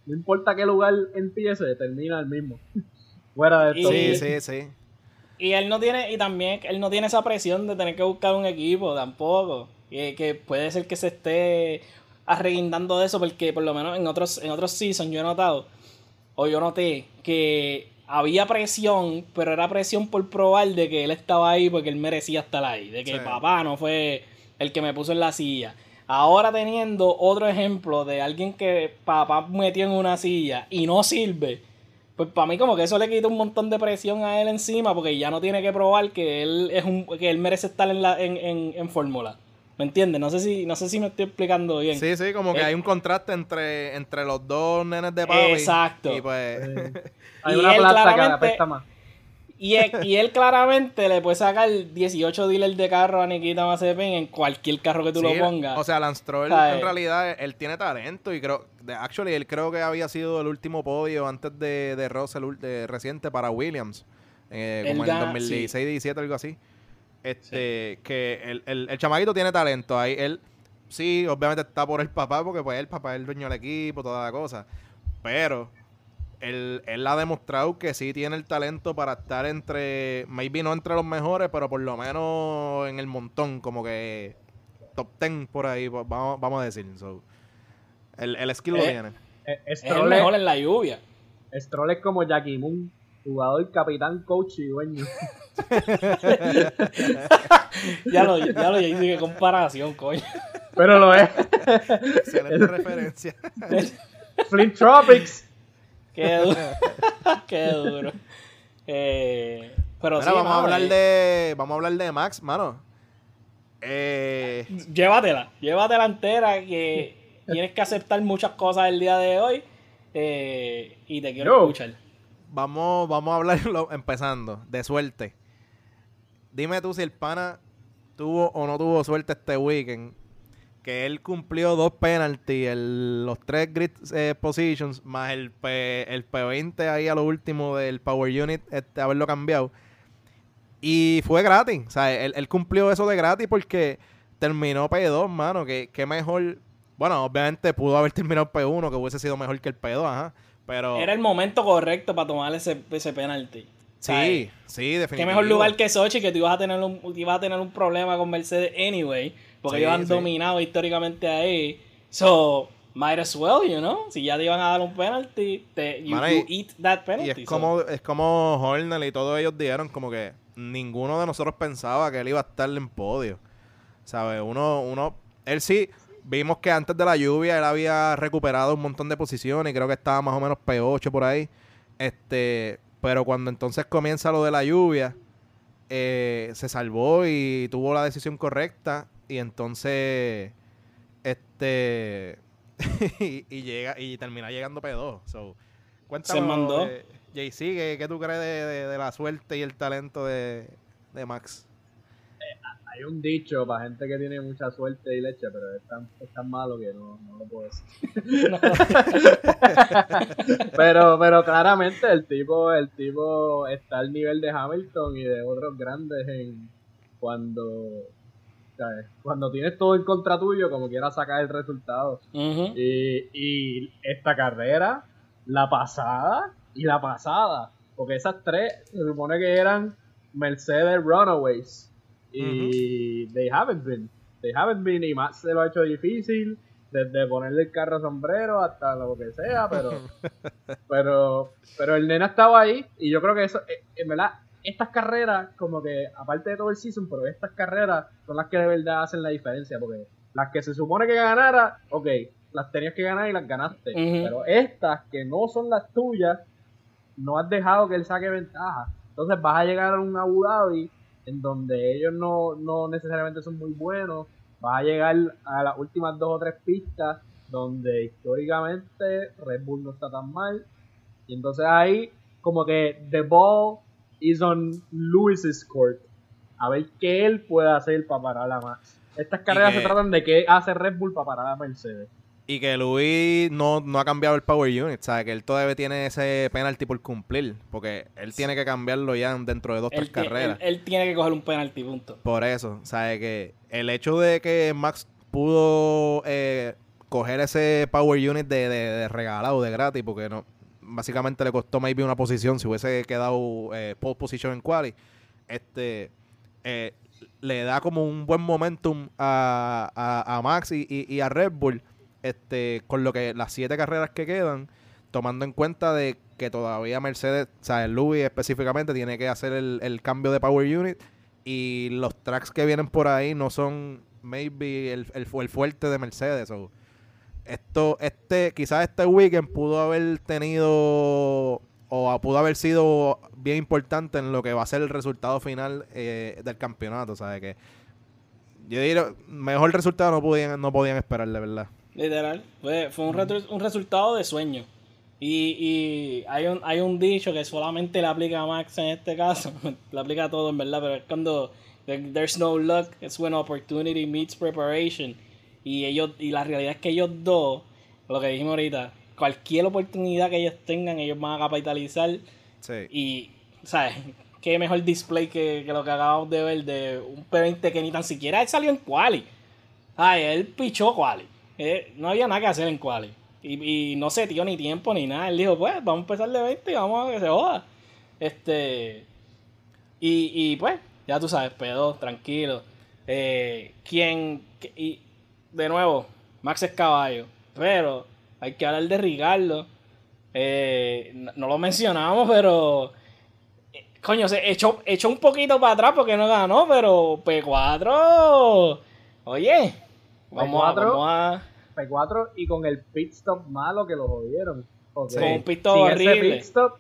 No importa qué lugar empiece, termina el mismo. Fuera de. Sí, sí, sí. Y él no tiene, y también él no tiene esa presión de tener que buscar un equipo tampoco. Que, que puede ser que se esté arreguindando de eso, porque por lo menos en otros, en otros seasons yo he notado, o yo noté, que había presión, pero era presión por probar de que él estaba ahí porque él merecía estar ahí. De que Sí. papá no fue el que me puso en la silla. Ahora teniendo otro ejemplo de alguien que papá metió en una silla y no sirve, pues para mí como que eso le quita un montón de presión a él encima porque ya no tiene que probar que él es un que él merece estar en la en, en, en fórmula. ¿Me entiendes? No sé si no sé si me estoy explicando bien. Sí, sí, como que Eh, hay un contraste entre, entre los dos nenes de papi. Exacto. Y pues, Eh, hay Y una él plata que claramente- apesta más. Y él, y él claramente le puede sacar 18 dealers de carro a Nikita Mazepin en cualquier carro que tú sí, lo pongas. O sea, Lance ¿Sabes? en realidad él tiene talento y creo, de, actually él creo que había sido el último podio antes de, de Russell de reciente para Williams, eh, como en gana- 2016-17 algo así. Este, que el, el, el chamaquito tiene talento ahí, él sí, obviamente está por el papá porque pues el papá es el dueño del equipo, toda la cosa, pero él, él ha demostrado que sí tiene el talento para estar entre, maybe no entre los mejores, pero por lo menos en el montón, como que top 10 por ahí, va- vamos, vamos a decir. So, el, el skill lo Eh, tiene. Eh, es el Stroll, mejor en la lluvia. Stroll es como Jackie Moon, jugador, capitán, coach y dueño. Ya lo, ya lo hice qué comparación, coño. Pero lo es. Excelente referencia. Flint Tropics. Qué duro. Qué duro. Eh, pero Mira, sí, vamos a hablar eh, de vamos a hablar de Max, mano. Eh, Llévatela, llévatela entera que tienes que aceptar muchas cosas el día de hoy eh, y te quiero Yo. escuchar. vamos, vamos a hablarlo empezando, de suerte. Dime tú si el pana tuvo o no tuvo suerte este weekend. Que él cumplió dos penalties, los tres grid eh, positions, más el, P, el P20 ahí a lo último del Power Unit, este, haberlo cambiado. Y fue gratis. O sea, él, él cumplió eso de gratis porque terminó P2, mano. Que, que mejor. Bueno, obviamente pudo haber terminado P1, que hubiese sido mejor que el P2, ajá. Pero. Era el momento correcto para tomar ese, ese penalti. Sí, sí, definitivamente. Qué mejor lugar que Sochi, que tú ibas a tener un, ibas a tener un problema con Mercedes anyway, porque Sí, ellos han sí. dominado históricamente ahí. So, might as well, you know. Si ya te iban a dar un penalty, te, you, y- eat that Y penalty. es so. como, es como Horner y todos ellos dijeron como que ninguno de nosotros pensaba que él iba a estar en podio. ¿Sabes? Uno, uno, él sí, vimos que antes de la lluvia él había recuperado un montón de posiciones y creo que estaba más o menos P8 por ahí. Este, pero cuando entonces comienza lo de la lluvia, eh, se salvó y tuvo la decisión correcta y entonces este y, y llega y termina llegando P2. So, cuéntame, Se mandó. eh, JC, ¿qué, qué tú crees de, de- de la suerte y el talento de, de Max? Hay un dicho para gente que tiene mucha suerte y leche, pero es tan, es tan malo que no, no lo puedo decir. pero, pero claramente el tipo, el tipo está al nivel de Hamilton y de otros grandes en cuando, ¿sabes? cuando tienes todo en contra tuyo, como quieras sacar el resultado. Y, y esta carrera, la pasada y la pasada. Porque esas tres se supone que eran Mercedes Runaways. Y they haven't been. They haven't been. Y Max se lo ha hecho difícil. Desde ponerle el carro sombrero hasta lo que sea. Pero, pero, pero el nena estaba ahí. Y yo creo que eso, eh, en verdad, estas carreras, como que aparte de todo el season, pero estas carreras son las que de verdad hacen la diferencia. Porque las que se supone que ganara, ok, las tenías que ganar y las ganaste. Pero estas que no son las tuyas, no has dejado que él saque ventaja. Entonces vas a llegar a un Abu Dhabi en donde ellos no, no necesariamente son muy buenos. Vas a llegar a las últimas dos o tres pistas donde históricamente Red Bull no está tan mal. Y entonces ahí como que the ball is on Lewis's court. A ver qué él puede hacer para parar a Max. Estas carreras que- se tratan de qué hace Red Bull para parar a Mercedes. Y que Luis no, no ha cambiado el Power Unit, ¿sabes? Que él todavía tiene ese penalty por cumplir, porque él tiene que cambiarlo ya dentro de dos, tres Él, ti- carreras. él- él tiene que coger un penalti, punto. Por eso, ¿sabes? Que el hecho de que Max pudo eh, coger ese Power Unit de, de, de regalado, de gratis, porque no básicamente le costó maybe una posición si hubiese quedado eh, pole position en quali, este eh, le da como un buen momentum a, a, a Max y, y- y a Red Bull este con lo que las siete carreras que quedan tomando en cuenta de que todavía Mercedes, o sea, el Louis específicamente tiene que hacer el, el cambio de Power Unit y los tracks que vienen por ahí no son maybe el, el, el fuerte de Mercedes. o esto, este, quizás este weekend pudo haber tenido o pudo haber sido bien importante en lo que va a ser el resultado final eh, del campeonato. ¿sabes? Que yo diría, mejor resultado no podían, no podían esperar, de verdad. Literal. Fue, fue un, resultado de sueño. Y, y hay, un, hay un dicho que solamente le aplica a Max en este caso. le aplica a todo, en verdad, pero es cuando there- there's no luck, it's when opportunity meets preparation. Y ellos y la realidad es que ellos dos, lo que dijimos ahorita, cualquier oportunidad que ellos tengan, ellos van a capitalizar. Sí. Y, ¿sabes? Qué mejor display que, que lo que acabamos de ver de un P20 que ni tan siquiera él salió en quali. Ay, él pichó quali. Eh, no había nada que hacer en quali. Y, y no se dio ni tiempo ni nada. Él dijo, pues, vamos a empezar de 20 y vamos a que se joda. Este. Y, y pues, ya tú sabes, P2, tranquilo. Eh, quien. Y de nuevo, Max es caballo. Pero hay que hablar de Ricardo. Eh, no, no lo mencionamos, pero. eh, Coño, se echó, echó un poquito para atrás porque no ganó, pero P4. Oye, vamos, a, P4. vamos a. P4 y con el pit stop malo que lo jodieron. Porque Con un pit stop horrible. pit stop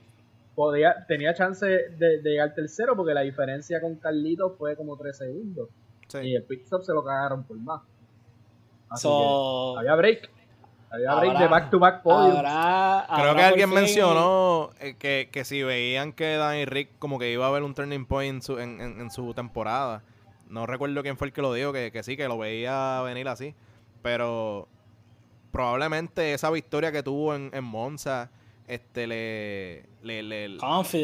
podía, tenía chance de, de llegar tercero porque la diferencia con Carlitos fue como 3 segundos. Sí. Y el pit stop se lo cagaron por más. Así So, que había break. Había break Ahora- de back to back podium. habrá- Creo que alguien fin- mencionó eh, que, que si veían que Danny Rick como que iba a haber un turning point en su, en, en- en su temporada. No recuerdo quién fue el que lo dijo, que, que sí, que lo veía venir así. Pero probablemente esa victoria que tuvo en, en Monza este le, le, le,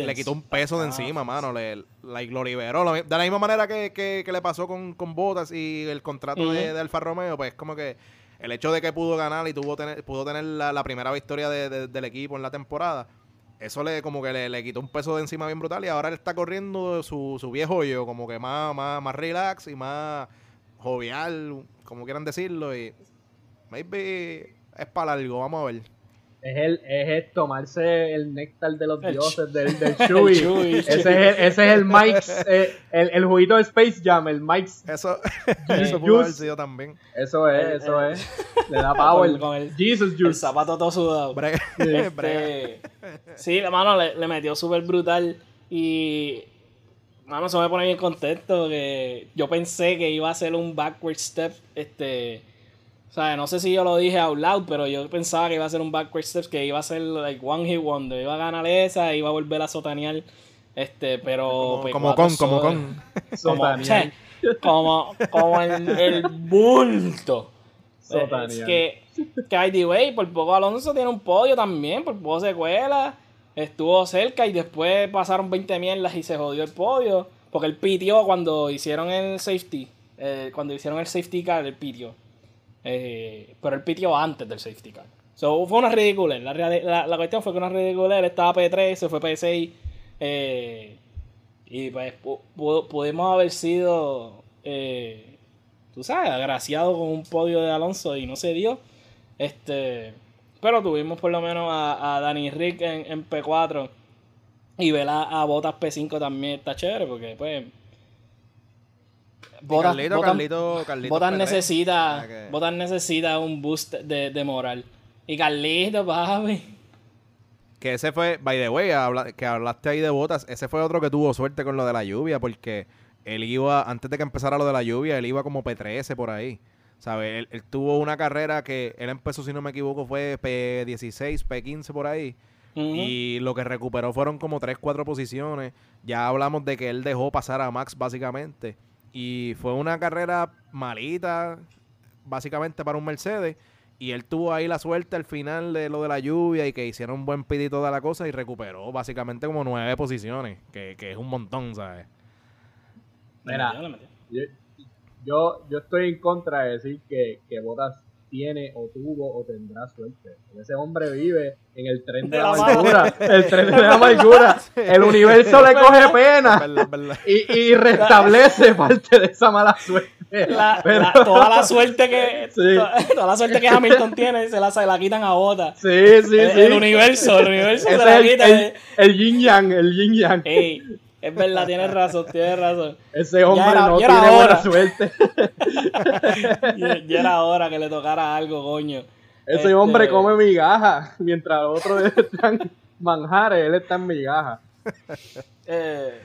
le quitó un peso de encima, mano. Le, like, lo liberó. Lo de la misma manera que, que- que le pasó con, con Bottas y el contrato de, de Alfa Romeo, pues como que el hecho de que pudo ganar y tuvo tener, pudo tener la, la primera victoria de- de- del equipo en la temporada, eso le como que le, le quitó un peso de encima bien brutal y ahora él está corriendo su, su viejo yo, como que más, más, más relax y más jovial, como quieran decirlo, y maybe es para algo, vamos a ver. Es, el, es el tomarse el néctar de los El dioses del, del El Chewy. Chewy, ese, es el, ese es el Mike's, eh, el, el juguito de Space Jam, el Mike's. Eso, eso pudo haber sido también. Eso es, El- eso el- es. Le da power. Con el- Jesus El Juice. zapato todo sudado. Bre- Este, brega. sí, la mano le, le metió súper brutal y mano eso me pone bien contento que yo pensé que iba a ser un backward step este o sea, no sé si yo lo dije out loud, pero yo pensaba que iba a ser un backward step, que iba a ser like one hit wonder, iba a ganar esa, iba a volver a sotanear, este, pero Como, pues, con, como con. como, Sotanear. como, como el, el bulto. Sotanear. Es que, que IDWay, por poco Alonso tiene un podio también, por poco se cuela. Estuvo cerca y después pasaron 20 mierdas y se jodió el podio. Porque él pitió cuando hicieron el safety. eh, cuando hicieron el safety car, él pitió. Eh, pero él pitió antes del safety car. So, fue una ridícula. La, la, la cuestión fue que una ridícula. Él estaba P3, se fue P6. eh, y pues pu- pu- pudimos haber sido, eh, tú sabes, agraciados con un podio de Alonso y no se dio. Este, pero tuvimos por lo menos a, a Danny Rick en, en P4 y ver a, a Botas P5 también está chévere porque pues... Y Bottas- Carlito, Bottas- Carlito, Carlito. Botas Pérez. necesita, que- necesita un boost de, de moral. Y Carlito, papi. Que ese fue, by the way, habla- que hablaste ahí de botas, ese fue otro que tuvo suerte con lo de la lluvia, porque él iba, antes de que empezara lo de la lluvia, él iba como P13 por ahí. ¿Sabes? Él, él tuvo una carrera que él empezó, si no me equivoco, fue P16, P15 por ahí. Y lo que recuperó fueron como 3, 4 posiciones. Ya hablamos de que él dejó pasar a Max básicamente. Y fue una carrera malita, básicamente para un Mercedes. Y él tuvo ahí la suerte al final de lo de la lluvia y que hicieron un buen pit y toda la cosa y recuperó básicamente como 9 posiciones, que, que es un montón, ¿sabes? Mira. yo, yo estoy en contra de decir que, que Botas tiene o tuvo o tendrá suerte. Ese hombre vive en el tren de, De la amargura. El tren de la amargura. El universo le coge pena Verdad, verdad. y, y restablece parte de esa mala suerte. La- Pero- la- toda la suerte que Sí. toda la suerte que Hamilton tiene se la, se la quitan a Bota. Sí, sí, el, sí. el universo, el universo Ese se la quita. el, el yin yang, el yin yang. Ey, es verdad, tienes razón, tienes razón. Ese hombre era- no tiene buena hora. suerte. Ya, ya era hora que le tocara algo, coño. Ese Este, hombre come migaja, mientras otros están manjares, él está en migaja. Eh,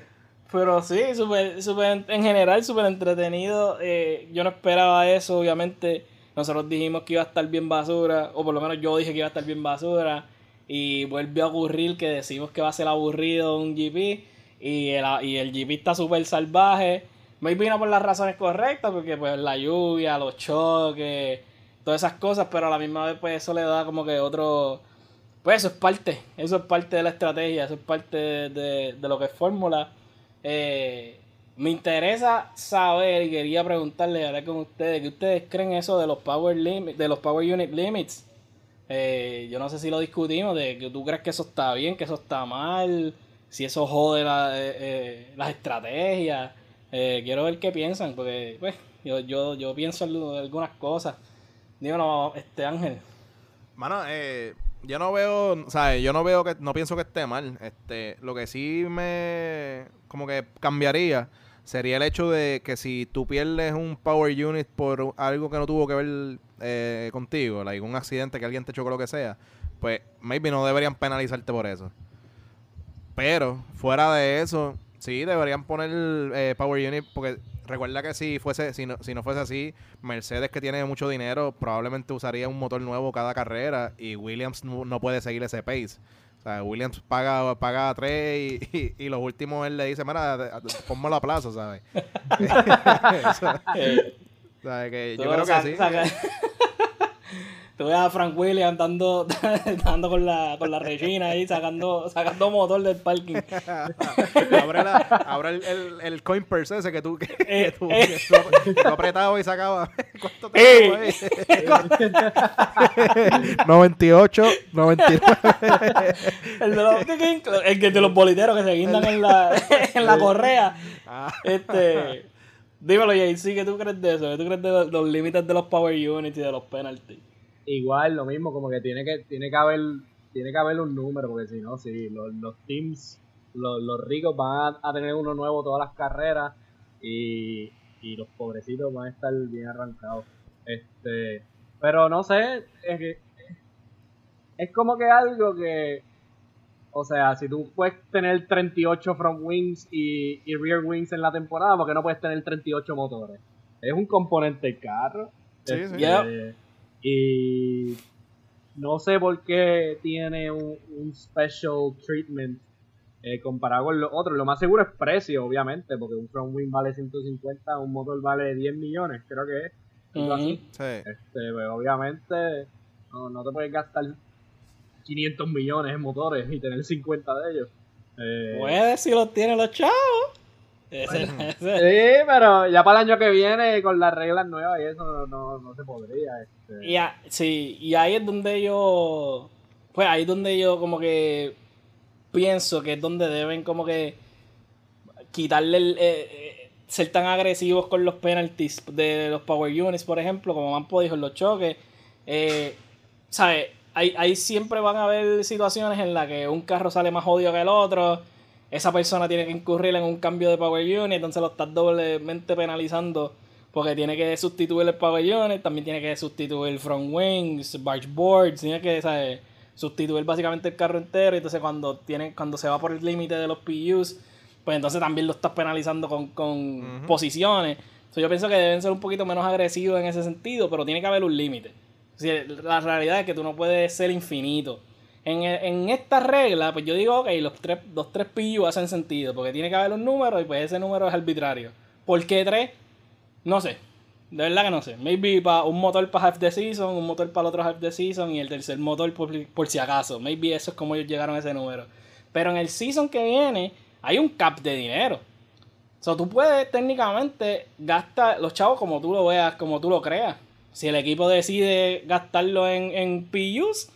pero sí, súper, súper, en general, súper entretenido. Eh, yo no esperaba eso, obviamente. Nosotros dijimos que iba a estar bien basura, o por lo menos yo dije que iba a estar bien basura. Y vuelve a ocurrir que decimos que va a ser aburrido un GP. Y el, y el GP está súper salvaje. Me vino por las razones correctas, porque pues la lluvia, los choques, todas esas cosas, pero a la misma vez pues eso le da como que otro... Pues eso es parte, eso es parte de la estrategia, eso es parte de, de- lo que es fórmula. Eh, me interesa saber y quería preguntarle hablar con ustedes, ¿qué ustedes creen eso de los power limit, de los power unit limits? Eh, yo no sé si lo discutimos, de que tú crees que eso está bien, que eso está mal, si eso jode la- eh, eh, las estrategias. Eh, quiero ver qué piensan, porque pues yo, yo, yo pienso en algunas cosas. Díganos, este Ángel. Mano, yo no veo, ¿sabes? Yo no veo que, no pienso que esté mal. Este, lo que sí me, como que cambiaría sería el hecho de que si tú pierdes un power unit por algo que no tuvo que ver eh, contigo, like un accidente que alguien te chocó lo que sea, pues maybe no deberían penalizarte por eso. Pero fuera de eso, sí deberían poner eh, power unit porque recuerda que si fuese, si no, si no fuese así, Mercedes que tiene mucho dinero, probablemente usaría un motor nuevo cada carrera y Williams no, no puede seguir ese pace. O sea, Williams paga, paga tres y, y- y los últimos él le dice, mira, ponmelo a plazo, ¿sabes? Eh, ¿sabes? Que yo creo que sí. Tú ves a Frank Williams dando, dando con la, con la Regina ahí, sacando, sacando motor del parking. abre la, abre el, el, el coin purse ese que tú, que, Eh, que tú, eh. que tú- que tú apretabas y sacabas. ¿Cuánto te Eh. ahí? 98, 99. El de los, el que- de los boliteros que se guindan en la, en la correa. Ah. Este, dímelo, JC, ¿qué tú crees de eso? ¿Qué tú crees de los límites de los power units y de los penalties? Igual, lo mismo, como que tiene que, tiene que haber, tiene que haber un número, porque si no, si los, los teams, los, los ricos van a, a tener uno nuevo todas las carreras y, y los pobrecitos van a estar bien arrancados. Este, pero no sé, es que es como que algo que, o sea, si tú puedes tener 38 front wings y, y rear wings en la temporada, porque no puedes tener 38 motores? Es un componente del carro. Sí, sí. Yep. Y no sé por qué tiene un, un special treatment eh, comparado con los otros. Lo más seguro es precio, obviamente, porque un front wing vale 150, un motor vale 10 millones, creo que es. así. Sí. Este, pues, obviamente no, no te puedes gastar 500 millones en motores y tener 50 de ellos. Eh, Puede si los tienen los chavos. Ese- ese- Sí, pero ya para el año que viene con las reglas nuevas y eso no, no, no se podría. Este. Y, a- sí, y ahí es donde yo. Pues ahí es donde yo como que pienso que es donde deben como que quitarle el. eh, eh, ser tan agresivos con los penalties de los power units, por ejemplo, como Mampo dijo en los choques. Eh, ¿Sabes? Ahí, ahí siempre van a haber situaciones en las que un carro sale más odio que el otro. Esa persona tiene que incurrir en un cambio de power unit, entonces lo estás doblemente penalizando porque tiene que sustituir el power unit, también tiene que sustituir front wings, barge boards, tiene que ¿sabes? sustituir básicamente el carro entero. Entonces cuando tiene, cuando se va por el límite de los PUs, pues entonces también lo estás penalizando con, con posiciones. So, yo pienso que deben ser un poquito menos agresivos en ese sentido, pero tiene que haber un límite. O sea, la realidad es que tú no puedes ser infinito. En, en esta regla, pues yo digo, ok, los tres, los tres PU hacen sentido, porque tiene que haber un número y pues ese número es arbitrario. ¿Por qué tres? No sé. De verdad que no sé. Maybe pa un motor para half the season, un motor para el otro half the season y el tercer motor por, por si acaso. Maybe eso es como ellos llegaron a ese número. Pero en el season que viene hay un cap de dinero. O sea, tú puedes técnicamente gastar los chavos como tú lo veas, como tú lo creas. Si el equipo decide gastarlo en, en PUs,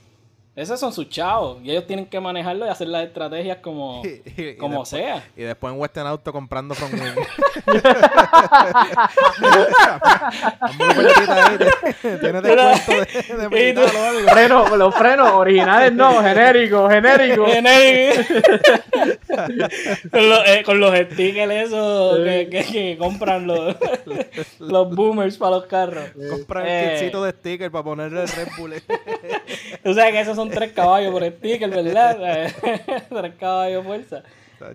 esos son sus chavos. Y ellos tienen que manejarlo y hacer las estrategias como, Y- y- y como después- sea. Y después en Western Auto comprando from wing. Tienes descuento de, de o. Freno- los frenos originales no, genéricos, genéricos. con, los, eh, con los stickers esos que, que- que compran los, los boomers para los carros. Comprar el Eh. kitcito de sticker para ponerle el Red Bull. Tú sabes que esos son tres caballos por sticker, ¿verdad? tres caballos fuerza.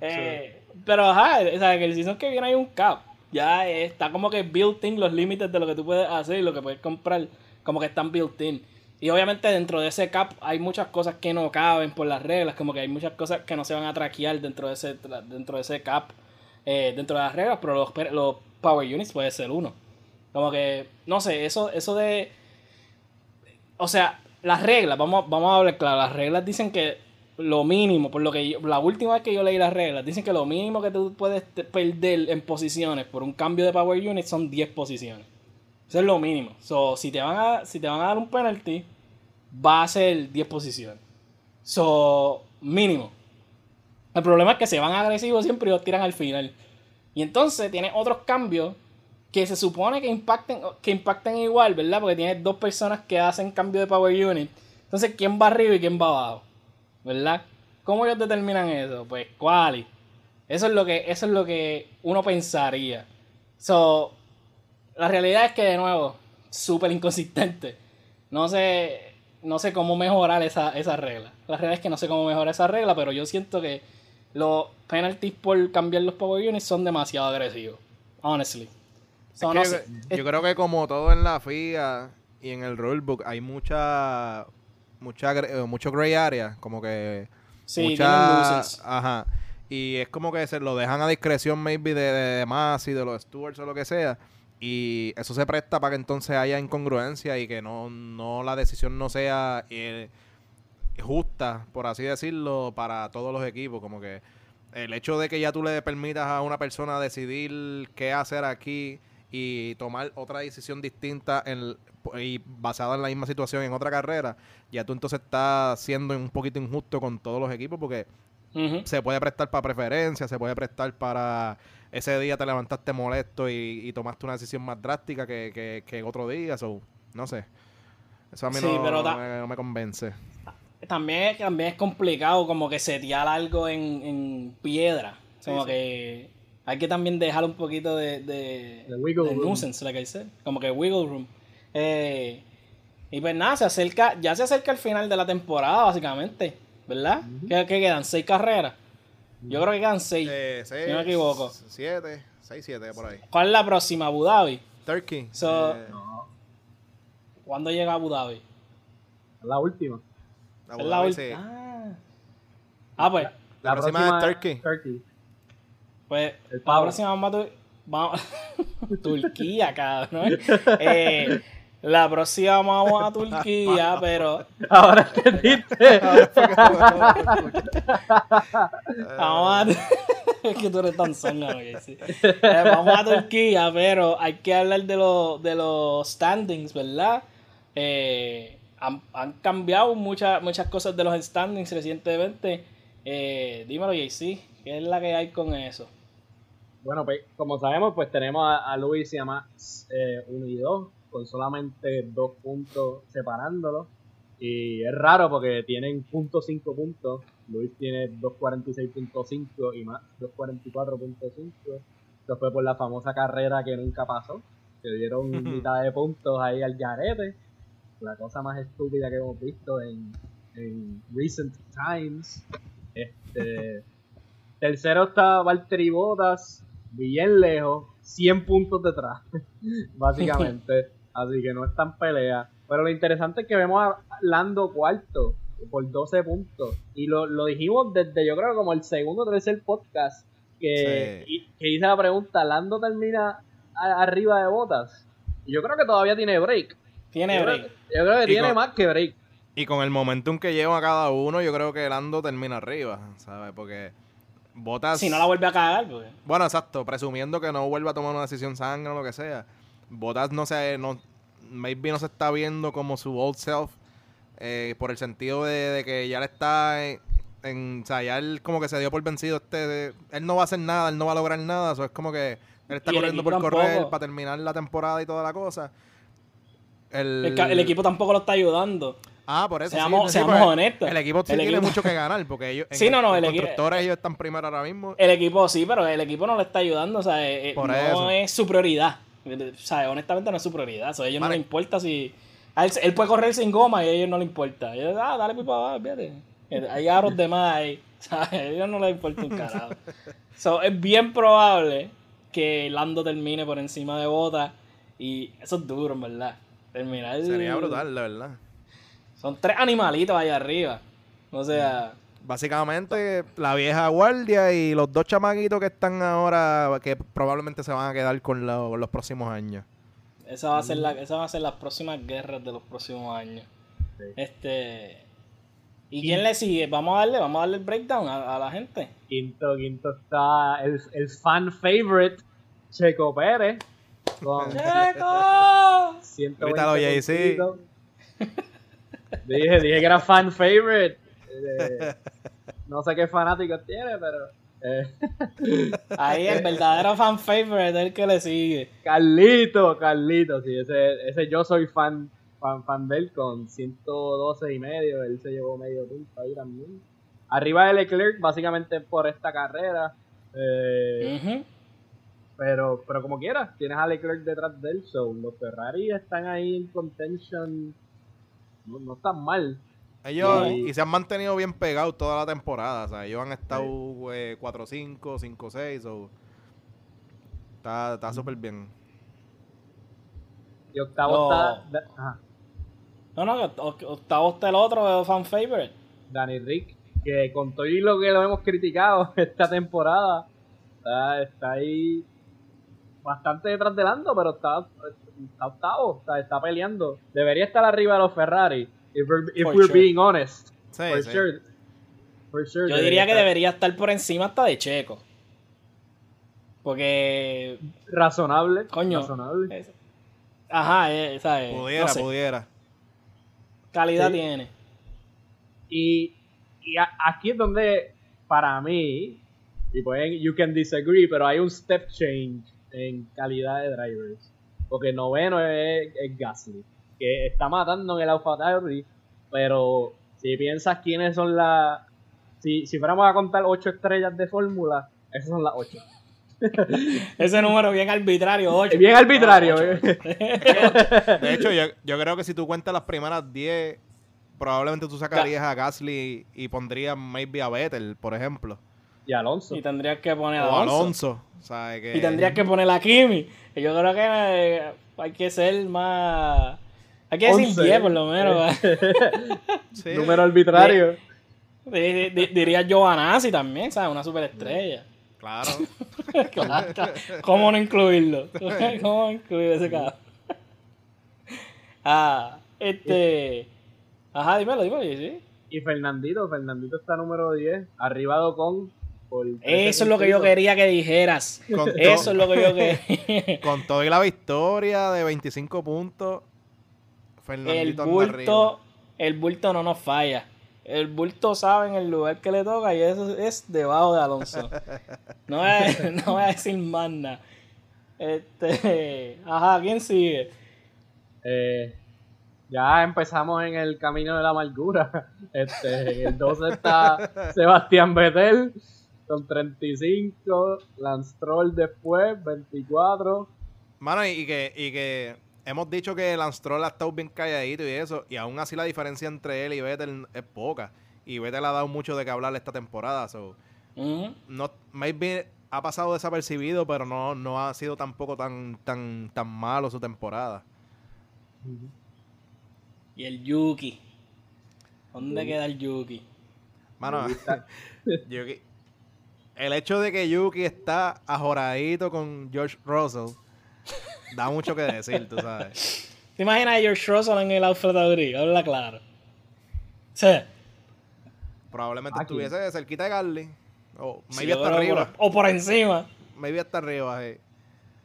Eh, pero ajá, o sea, que el season que viene hay un cap. Ya eh, está como que built in los límites de lo que tú puedes hacer y lo que puedes comprar, como que están built in. Y obviamente dentro de ese cap hay muchas cosas que no caben por las reglas, como que hay muchas cosas que no se van a traquear dentro de ese, dentro de ese cap, eh, dentro de las reglas, pero los, los power units puede ser uno. Como que, no sé, eso, eso de... O sea, las reglas, vamos, vamos a hablar claro, las reglas dicen que lo mínimo, por lo que yo- la última vez que yo leí las reglas, dicen que lo mínimo que tú puedes perder en posiciones por un cambio de power unit son 10 posiciones. Eso es lo mínimo. So, si te van a, si te van a dar un penalty, va a ser 10 posiciones. So, mínimo. El problema es que se van agresivos siempre y los tiran al final. Y entonces tiene otros cambios que se supone que impacten, que impacten igual, ¿verdad? Porque tienes dos personas que hacen cambio de power unit. Entonces, ¿quién va arriba y quién va abajo? ¿Verdad? ¿Cómo ellos determinan eso? Pues, quali. Eso es lo que, eso es lo que uno pensaría. So, la realidad es que, de nuevo, súper inconsistente. No sé, no sé cómo mejorar esa, esa regla. La realidad es que no sé cómo mejorar esa regla, pero yo siento que los penalties por cambiar los power units son demasiado agresivos. Honestly. So, no yo, yo creo que como todo en la FIA y en el rulebook hay mucha mucha eh, mucho gray area, como que Sí, mucha luces. ajá. Y es como que se lo dejan a discreción maybe de, de, de más y de los stewards o lo que sea. Y eso se presta para que entonces haya incongruencia y que no, no la decisión no sea eh, justa, por así decirlo, para todos los equipos. Como que el hecho de que ya tú le permitas a una persona decidir qué hacer aquí y tomar otra decisión distinta en, y basada en la misma situación en otra carrera, ya tú entonces estás siendo un poquito injusto con todos los equipos porque se puede prestar para preferencias, se puede prestar para ese día te levantaste molesto y, y tomaste una decisión más drástica que, que, que otro día, so, no sé. Eso a mí Sí, no, pero no ta- me, no me convence. También, es- también es complicado como que setear algo en, en piedra. Sí, como sí. que hay que también dejar un poquito de, de, De wiggle de room. nuisance, like I said. Como que wiggle room. Eh, y pues nada, se acerca, ya se acerca el final de la temporada, básicamente. ¿Verdad? ¿Qué, qué quedan? ¿Seis carreras? Yo creo que quedan seis. Eh, si no me equivoco. Siete, seis, siete, por ahí. ¿Cuál es la próxima? Abu Dhabi. Turkey. So- eh, No, ¿Cuándo llega Abu Dhabi? es la última. Abu Es la Dhabi, ul- sí. ah. Ah, pues. La próxima es Turkey. Turkey. Pues El la pavo. próxima vamos a tu- vamos Turquía, cabrón. Eh, la próxima vamos a Turquía, pero Ahora entendiste. vamos a es que tú eres tan zángano, Jaycee. Eh, vamos a Turquía, pero hay que hablar de los de los standings, ¿verdad? Eh, han, han cambiado muchas muchas cosas de los standings recientemente. Eh, dímelo, JC, ¿qué es la que hay con eso? Bueno, pues como sabemos, pues tenemos a, a Luis y a Max 1 y 2, con solamente dos puntos separándolos. Y es raro porque tienen punto .5 puntos. Luis tiene 2.46.5 y Max 2.44.5. Esto fue por la famosa carrera que nunca pasó. Que dieron mitad de puntos ahí al Yarete. La cosa más estúpida que hemos visto en, en recent times. Este, tercero está Valtteri Bottas, bien lejos, 100 puntos detrás, básicamente. Así que no está en pelea. Pero lo interesante es que vemos a Lando cuarto por 12 puntos. Y lo, lo dijimos desde yo creo como el segundo o tercer podcast que, que hice la pregunta, ¿Lando termina a- arriba de Bottas? Y yo creo que todavía tiene break. Tiene Yo creo, break. yo creo que tiene con- más que break. Y con el momentum que lleva cada uno, yo creo que Lando termina arriba, ¿sabes? Porque Botas. Si no la vuelve a cagar, pues. Bueno, exacto, presumiendo que no vuelva a tomar una decisión sangre o lo que sea. Botas no se, no, maybe no se está viendo como su old self, eh, por el sentido de, de que ya le está en, en- o sea, ya él como que se dio por vencido, este, de- él no va a hacer nada, él no va a lograr nada, eso es como que él está corriendo por correr para terminar la temporada y toda la cosa. El, El, el equipo tampoco lo está ayudando. Ah, por eso. Seamos- sí, sí, seamos pues, honestos. El equipo sí El tiene equipo- mucho que ganar porque ellos. en Sí, no, no, el constructores ellos están primero ahora mismo. El equipo sí, pero el equipo no le está ayudando. O sea, eh, eh, Por no eso. es su prioridad. O sea, honestamente no es su prioridad. O sea, a ellos no les importa si. Él, él puede correr sin goma y a ellos no les importa. Ellos, ah, dale pipa abajo, fíjate. Eh, Hay aros de más ahí. ¿sabes? A ellos no les importa un carajo. So, es bien probable que Lando termine por encima de Bota. Y eso es duro, en verdad. Terminar. Sería brutal, la verdad. Son tres animalitos ahí arriba. O sea. Básicamente, la vieja guardia y los dos chamaquitos que están ahora, que probablemente se van a quedar con, lo- con los próximos años. Esa va a ser la, esa va a ser las próximas guerras de los próximos años. Sí. Este. ¿Y quién le sigue? Vamos a darle, vamos a darle el breakdown a, a la gente. Quinto, quinto está el, el fan favorite Checo Pérez con ¡Checo! 120 Grítalo. Dije, dije que era fan favorite. Eh, no sé qué fanáticos tiene, pero eh, Ahí el verdadero fan favorite es el que le sigue. Carlito, Carlito, sí, ese, ese yo soy fan, fan, fan de él con 112 y medio, él se llevó medio punto ahí también. Arriba de Leclerc, básicamente por esta carrera. eh. Pero, pero como quieras, tienes a Leclerc detrás de él, so los Ferrari están ahí en contention. No, no están mal. Ellos, y se han mantenido bien pegados toda la temporada. O sea, ellos han estado eh, 4-5, 5-6. So, está está súper bien. Y octavo No. está Da- ajá, No, no, octavo está el otro, el fan favorite. Danny Rick, que con todo y lo que lo hemos criticado esta temporada, está, está ahí bastante detrás del ando, pero está, está octavo, está, está peleando. Debería estar arriba de los Ferrari, if we're, if For we're sure. being honest. Sí, For sí. sure. For sure. Yo diría que debería estar por encima hasta de Checo. Porque. Razonable. Coño. Razonable. es- Ajá, eh, ¿sabes? Pudiera, No sé, pudiera. calidad Sí. tiene. Y, y a- aquí es donde, para mí, y pueden, you can disagree, pero hay un step change en calidad de drivers. Porque noveno es, es Gasly, que está matando en el Alpha Tauri, pero si piensas quiénes son las... Si, si fuéramos a contar ocho estrellas de fórmula, esas son las ocho. Ese número bien arbitrario, 8. Es bien arbitrario. eh. De hecho, yo, yo creo que si tú cuentas las primeras 10, probablemente tú sacarías a Gasly y pondrías maybe a Vettel, por ejemplo. Y Alonso. Y tendrías que poner a Alonso. Y tendrías que poner a Kimi. Y yo creo que eh, hay que ser más. Hay que decir Once. 10 por lo menos. Número arbitrario. Di- di- di- Diría Giovanazzi también, ¿sabes? Una superestrella. Claro. Claro. ¿Cómo no incluirlo? ¿Cómo no incluir ese cabrón? Ah, este. Ajá, dímelo, dímelo, sí. Y Fernandito, Fernandito está número 10, arriba de Ocon. por 13 Eso es lo que yo quería que dijeras. Con, Eso es lo que yo quería. con todo y la victoria de 25 puntos, El Fernandito arriba. bulto, el bulto no nos falla. El bulto sabe en el lugar que le toca y eso es debajo de Alonso. No voy a, no voy a decir más nada. Este, ajá, ¿quién sigue? Eh, ya empezamos en el camino de la amargura. Este, en el 12 está Sebastián Vettel con 35, Lance Stroll después, 24. Mano, y, que, y que hemos dicho que Lance Stroll ha estado bien calladito y eso, y aún así la diferencia entre él y Vettel es poca. Y Vettel ha dado mucho de que hablar esta temporada. So, Ujú. no, maybe ha pasado desapercibido, pero no, no ha sido tampoco tan, tan, tan malo su temporada. Y el Yuki. ¿Dónde Yuki. queda el Yuki? Mano, Yuki- el hecho de que Yuki está ajoradito con George Russell da mucho que decir, tú sabes. ¿Te imaginas a George Russell en el Alfa Tauri? Habla claro. Sí. Probablemente Aquí. estuviese cerquita de Garly. O Sí, maybe yo hasta arriba. por- o por encima. Maybe hasta arriba, sí.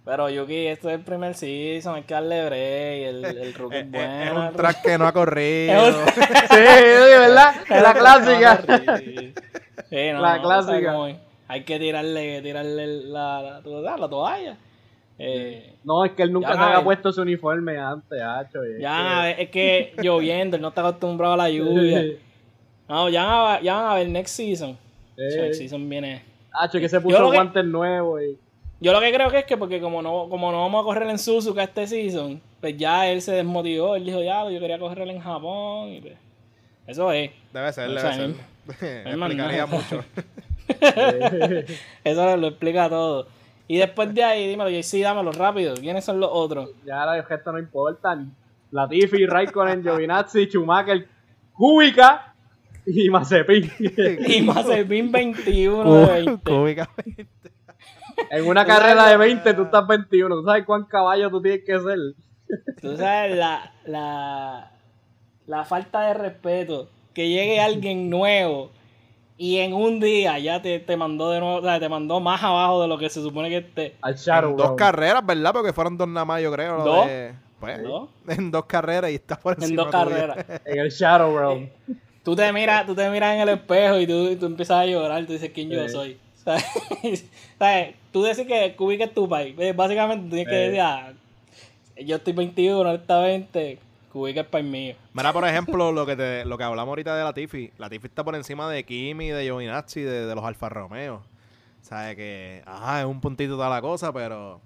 Pero Yuki, esto es el primer season, hay que darle break, el, el rookie Eh, es eh, bueno. es un track que no ha corrido. Un- Sí, sí, ¿verdad? Es la clásica. Sí, no, La no, clásica. Hay que tirarle, tirarle la, la, la- la toalla. Eh, No, es que él nunca se había puesto su uniforme antes, hacho. es ya es que lloviendo, él no está acostumbrado a la lluvia. No, ya van a, ya van a ver next season. Sí. Next season viene. Hacho, que se puso guantes nuevos y... Yo lo que creo que es que porque como no, como no vamos a correr en Suzuka este season, pues ya él se desmotivó. Él dijo, ya, yo quería correr en Japón. Y pues, eso es. Debe ser, O debe ser. más Explicaría mucho. Eso lo explica todo. Y después de ahí, dímelo, JC, dámelo rápido. ¿Quiénes son los otros? Ya los gestos no importan. Latifi, Raikkonen, Giovinazzi, Schumacher, Kubica y Mazepin. Y Mazepin 21 de 20. Cúbicamente. en una carrera de 20 tú estás 21. ¿Tú sabes cuán caballo tú tienes que ser? Tú sabes la, la, la falta de respeto. Que llegue alguien nuevo y en un día ya te, te mandó de nuevo, o sea, te mandó más abajo de lo que se supone que esté. Al Shadow En dos carreras, ¿verdad? Porque fueron dos nada más, yo creo. lo ¿Dos? de- pues, ¿Dos? En dos carreras y está por En encima dos tuyo. carreras. En el Shadow Realm. Tú te miras, tú te miras en el espejo y tú, y tú empiezas a llorar, tú dices quién yo Sí. soy. ¿Sabes? ¿Sabes? Tú decís que Kubica es tu país. Eh, Básicamente tú tienes que decir, ah, yo estoy 21, él está 20, Kubica es país mío. Mira, por ejemplo, lo que te, lo que hablamos ahorita de Latifi. Latifi está por encima de Kimi, de Giovinazzi, de, de los Alfa Romeo. Sabe que, ajá, es un puntito toda la cosa, pero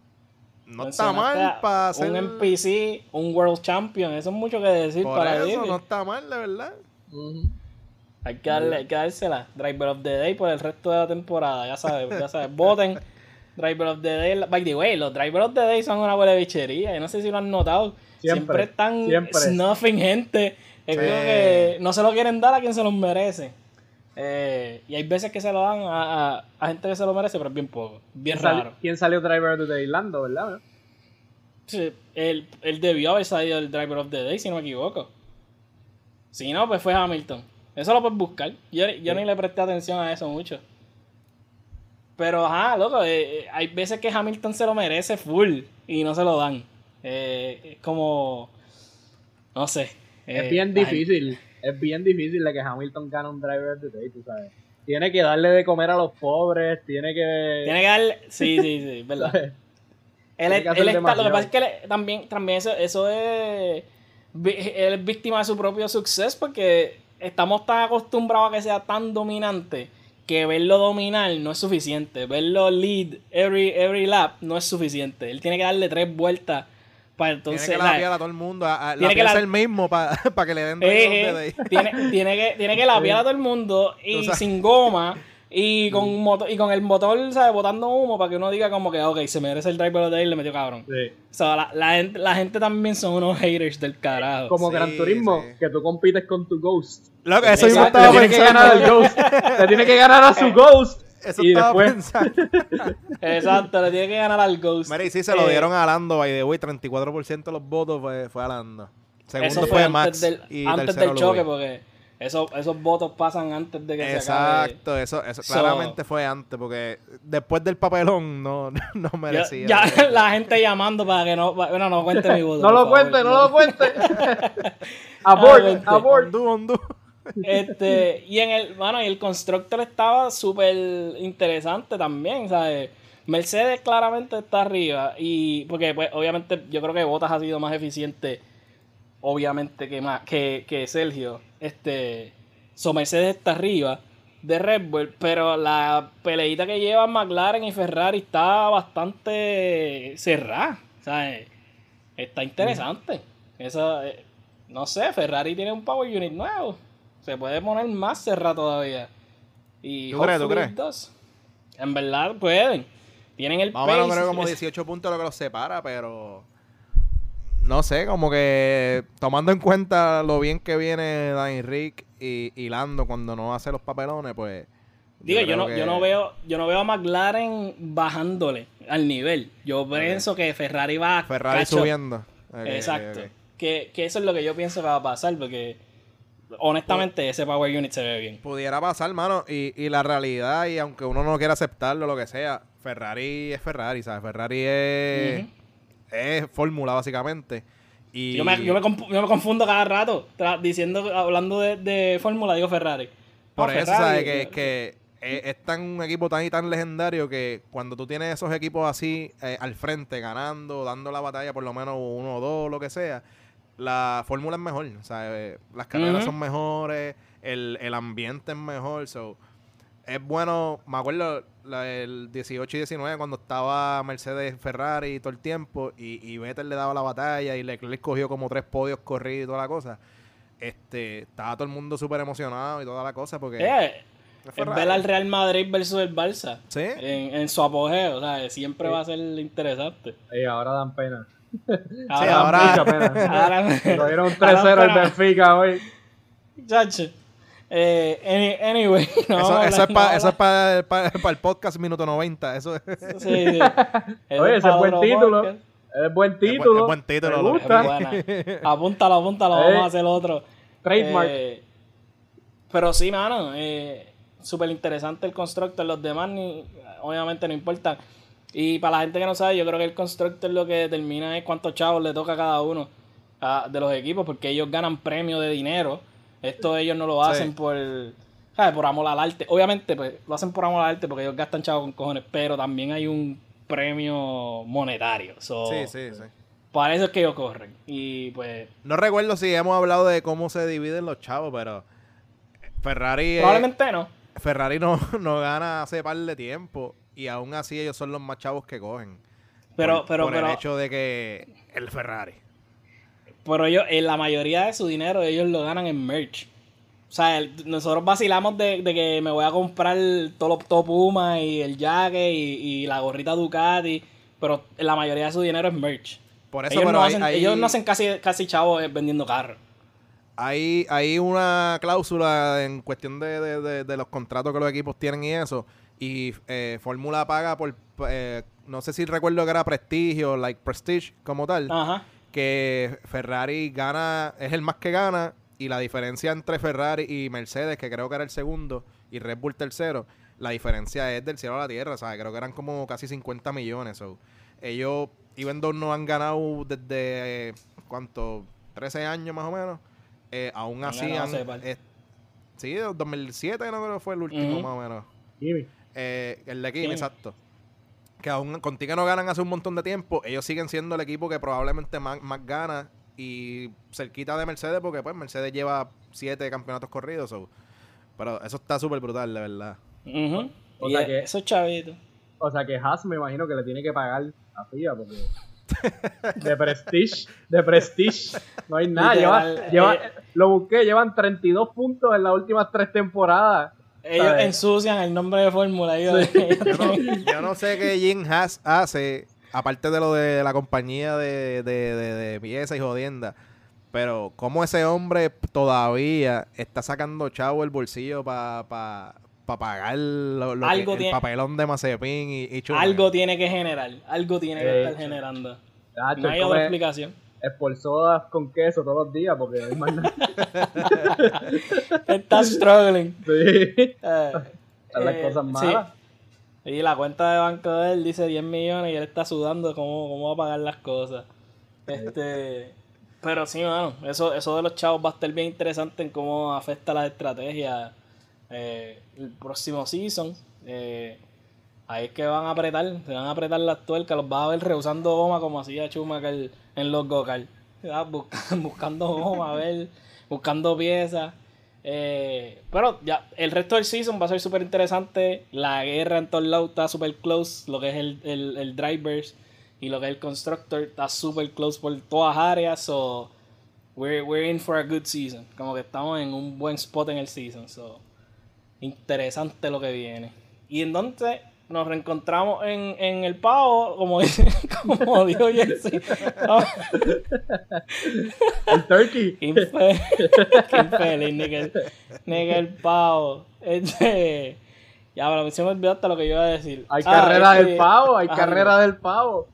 no está mal para hacer... Un NPC, un World Champion, eso es mucho que decir Por para eso, no está mal, de verdad. Hay que, darle, hay que dársela. Driver of the Day por el resto de la temporada, ya sabes, ya sabes. Voten. Driver of the Day. By the way, los Driver of the Day son una buena bichería. Yo no sé si lo han notado. Siempre, están snuffing gente. Es Sí. que no se lo quieren dar a quien se los merece. Eh, y hay veces que se lo dan a, a- a gente que se lo merece, pero es bien poco. Bien ¿Quién, sali- raro. quién salió Driver of the Day? Lando, ¿verdad? Sí, él, él debió haber salido el Driver of the Day, si no me equivoco. Si no, pues fue Hamilton. Eso lo puedes buscar. Yo, yo ni le presté atención a eso mucho. Pero, ajá, loco, eh, eh, hay veces que Hamilton se lo merece full y no se lo dan. Eh, es como... No sé. Es eh, bien gente- difícil. Es bien difícil de que Hamilton gane un Driver the Day, tú sabes. Tiene que darle de comer a los pobres, tiene que... Tiene que darle... Sí, sí, sí, verdad. ¿sabes? Él, es- que él está, lo que pasa es que él- también, también eso, eso es. Él es víctima de su propio suceso porque estamos tan acostumbrados a que sea tan dominante que verlo dominar no es suficiente. Verlo lead every, every lap no es suficiente. Él tiene que darle tres vueltas para entonces. tiene que la- lapiar a todo el mundo. A, a, Tiene que la- el mismo para que le den Eh, eh, de ahí. tiene, tiene que, tiene que lapiar a todo el mundo y Tú sabes. sin goma y con, un motor, y con el motor, ¿sabes? Botando humo para que uno diga como que, ok, se merece el driver de él le metió cabrón. Sí. O sea, la, la gente, la gente también son unos haters del carajo. Como Sí, Gran Turismo, sí. que tú compites con tu Ghost. Loco, eso Exacto, estaba le tiene que ganar al Ghost. Le tiene que ganar a su Ghost. Eso y estaba después... pensando. Exacto, le tiene que ganar al Ghost. Mira, y sí se lo Eh, dieron a Lando, by the way, 34% de los votos fue, fue a Lando. Segundo Eso fue, fue Max antes del, y antes del choque, Louis. porque esos, esos votos pasan antes de que se acabe. Exacto, eso, eso So- claramente fue antes, porque después del papelón no, no merecía. ya la gente llamando para que no, bueno, no cuente mi voto. No lo favor. cuente, no lo cuente. abort, vente. abort. Ondú, ondú. Este, y en el, bueno, y el constructor estaba súper interesante también, ¿sabes? Mercedes claramente está arriba. Y porque pues obviamente yo creo que Bottas ha sido más eficiente, obviamente, que más, que, que Sergio. Este. So Mercedes está arriba de Red Bull, pero la peleita que llevan McLaren y Ferrari está bastante cerrada. ¿sabes? Está interesante. Esa, eh, no sé, Ferrari tiene un Power Unit nuevo. Se puede poner más cerrada todavía. Y ¿Tú crees, tú crees? does. En verdad pueden. Tienen el Más o menos creo como 18 puntos lo que los separa, pero no sé, como que tomando en cuenta lo bien que viene Danny Rick y, y Lando cuando no hace los papelones, pues Digo, yo, no, que- yo no veo, yo no veo a McLaren bajándole al nivel. Yo pienso que Ferrari va a Ferrari subiendo. Exacto. Que, que eso es lo que yo pienso que va a pasar, porque honestamente ese Power Unit se ve bien. Pudiera pasar, mano, y, y la realidad, y aunque uno no quiera aceptarlo, lo que sea, Ferrari es Ferrari, ¿sabes? Ferrari es, es fórmula, básicamente. Y Yo, me, yo, me compu- yo me confundo cada rato, diciendo, hablando de, de Fórmula, digo Ferrari. Por eso, Ferrari, ¿sabes? Que, que es, es tan un equipo tan y tan legendario que cuando tú tienes esos equipos así eh, al frente, ganando, dando la batalla por lo menos uno o dos, lo que sea, la fórmula es mejor. O sea, eh, las carreras Ujú. son mejores, el, el ambiente es mejor. So, es bueno, me acuerdo la- el 18 y 19 cuando estaba Mercedes Ferrari todo el tiempo y, y Vettel le daba la batalla y Leclerc cogió como tres podios corridos y toda la cosa. Este, estaba todo el mundo súper emocionado y toda la cosa porque Eh, es ver al Real Madrid versus el Barça. Sí. En, en su apogeo, o sea, siempre va a ser interesante. Y ahora dan pena. Ahora- pena. ahora- Nos dieron un ahora 3-0 el. Benfica hoy. Chacho. Eh, any- anyway, no eso, es para no es para para el podcast minuto 90. Eso es, Sí, sí. Oye, ese es buen título. podcast. Es buen bu- título. es buen título, Me. Es. Apúntalo, apúntalo, Eh. vamos a hacer otro. Trademark. Eh, pero sí, mano, eh, súper interesante el constructor. Los demás, ni, obviamente, no importan. Y para la gente que no sabe, yo creo que el constructor lo que determina es cuántos chavos le toca a cada uno ah, de los equipos, porque ellos ganan premio de dinero. Esto ellos no lo Sí. hacen por, ¿sabes? por amor al arte. Obviamente, pues lo hacen por amor al arte porque ellos gastan chavos con cojones, pero también hay un premio monetario. So, Sí, sí, sí. Para eso es que ellos corren. Y pues, No recuerdo si hemos hablado de cómo se dividen los chavos, pero Ferrari, eh, probablemente no. Ferrari no, no gana hace par de tiempo y aún así ellos son los más chavos que cogen. Pero, por, pero, por pero, el hecho de que el Ferrari. pero ellos, en la mayoría de su dinero ellos lo ganan en merch. O sea, el- nosotros vacilamos de, de que me voy a comprar todo top Puma y el jacket y, y la gorrita Ducati, pero la mayoría de su dinero es merch. Por eso, ellos, pero no hay- hacen, hay- ellos no hacen casi, casi chavos eh, vendiendo carros. Hay, hay una cláusula en cuestión de, de- de- de los contratos que los equipos tienen y eso. Y eh, Fórmula paga por, eh, no sé si recuerdo que era Prestigio, like Prestige como tal, Ajá. que Ferrari gana, es el más que gana. Y la diferencia entre Ferrari y Mercedes, que creo que era el segundo, y Red Bull tercero, la diferencia es del cielo a la tierra, ¿sabes? Creo que eran como casi 50 millones. so. Ellos, even though no han ganado desde, eh, ¿cuánto? 13 años más o menos. Eh, aún así han... sí, 2007 no creo que fue el último más o menos. Eh, el de Kim, Kim. exacto. Que aún contigo no ganan hace un montón de tiempo, ellos siguen siendo el equipo que probablemente más, más gana y cerquita de Mercedes porque pues Mercedes lleva siete campeonatos corridos. so. Pero eso está súper brutal, de verdad. Ujú. O Y sea que- esos chavitos. O sea que Haas me imagino que le tiene que pagar a FIA porque de Prestige, de Prestige, no hay nada. Lleva, lleva- eh. lo busqué, llevan 32 puntos en las últimas tres temporadas. Ellos ¿sabes? ensucian el nombre de Fórmula. Yo no, yo no sé qué Jim Haas hace, aparte de lo de la compañía de, de, de, de piezas y jodienda. Pero cómo ese hombre todavía está sacando chavo el bolsillo para pa, pa pagar lo, lo que- Algo el papelón de Mazepin y, y algo tiene que generar. Algo tiene que estar generando. No hay otra explicación. Esporzodas con queso todos los días porque hay más nada. Está struggling. Sí. Eh, las eh, cosas sí. malas. Y la cuenta de banco de él dice 10 millones y él está sudando cómo, cómo va a pagar las cosas. Este, pero sí, mano, eso, eso de los chavos va a estar bien interesante en cómo afecta la estrategia eh, el próximo season. Eh, ahí es que van a apretar, se van a apretar las tuercas, los vas a ver rehusando goma como hacía Schumacher en los busca- Buscando goma, a ver, buscando piezas. Eh, pero ya, el resto del season va a ser súper interesante. La guerra en todos lados está súper close. Lo que es el, el, el drivers y lo que es el constructor está súper close por todas áreas. So, we're, we're in for a good season. Como que estamos en un buen spot en el season. So, interesante lo que viene. Y entonces nos reencontramos en, en el pavo, como, dice- como dijo Jesse. El turkey. Qué infe- qué infeliz, ni que, el- ni que el pavo. Este, ya, pero se me olvidó hasta lo que yo iba a decir. Hay Ah, carrera este- del pavo, hay Ajá, carrera del pavo.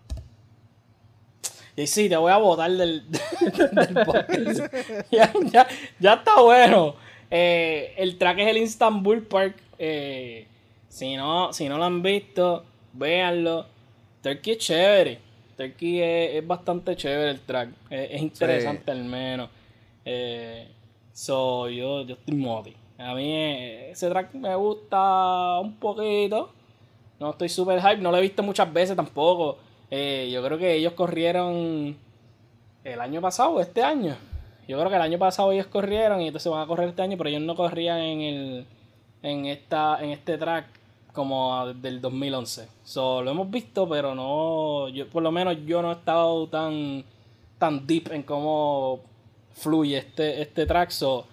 Y sí, te voy a botar del, del podcast. ya, ya, ya está bueno. Eh, el track es el Istanbul Park. Eh, si, no, si no lo han visto, véanlo. Turkey es chévere. Turkey es, es bastante chévere el track. Es, es interesante al menos. Eh, so, yo, yo estoy moti. A mí eh, ese track me gusta un poquito. No estoy super hype. No lo he visto muchas veces tampoco. Eh, yo creo que ellos corrieron el año pasado este año. Yo creo que el año pasado ellos corrieron y entonces van a correr este año, pero ellos no corrían en el en esta en este track como del 2011. So, lo hemos visto, pero no yo por lo menos yo no he estado tan tan deep en cómo fluye este este track. So,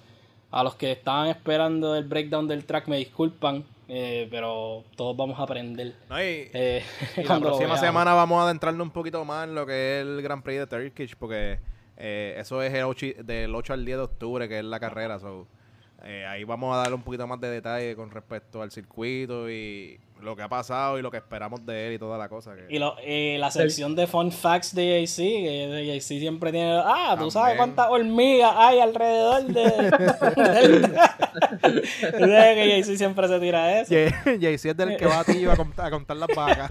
a los que estaban esperando el breakdown del track me disculpan, eh, pero todos vamos a aprender. No, y- eh, Y la próxima semana vamos a adentrarnos un poquito más en lo que es el Grand Prix de Turkish, porque eh, eso es el ocho y- del 8 al 10 de octubre, que es la carrera. so, eh, ahí vamos a darle un poquito más de detalle con respecto al circuito y lo que ha pasado y lo que esperamos de él y toda la cosa. que- Y lo, la sección de fun facts de JC, que JC siempre tiene, ah, tú También. sabes cuántas hormigas hay alrededor de... sabes que JC siempre se tira eso. Jay- Jay-Z es del que va a ti a, cont- a contar las vacas.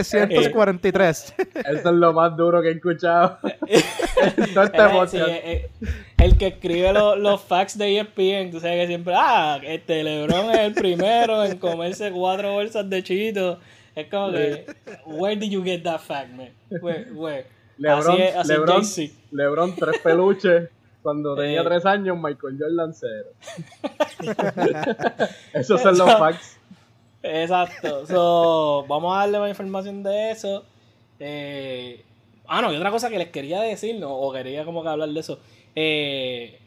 33.643. Eso es lo más duro que he escuchado. todo este El que escribe lo- los facts de ESPN, tú sabes que siempre, ah, este LeBron es el primero en comerse cuatro bolsas de chito. Es como que, where did you get that fact, man? Where, where? Lebron, así es, así Lebron. Lebron, tres peluches. Cuando tenía Eh. tres años, Michael Jordan cero. Esos son los facts. Exacto. So, vamos a darle más información de eso. Eh, ah, no, y otra cosa que les quería decir, ¿no? o quería como que hablar de eso. Eh,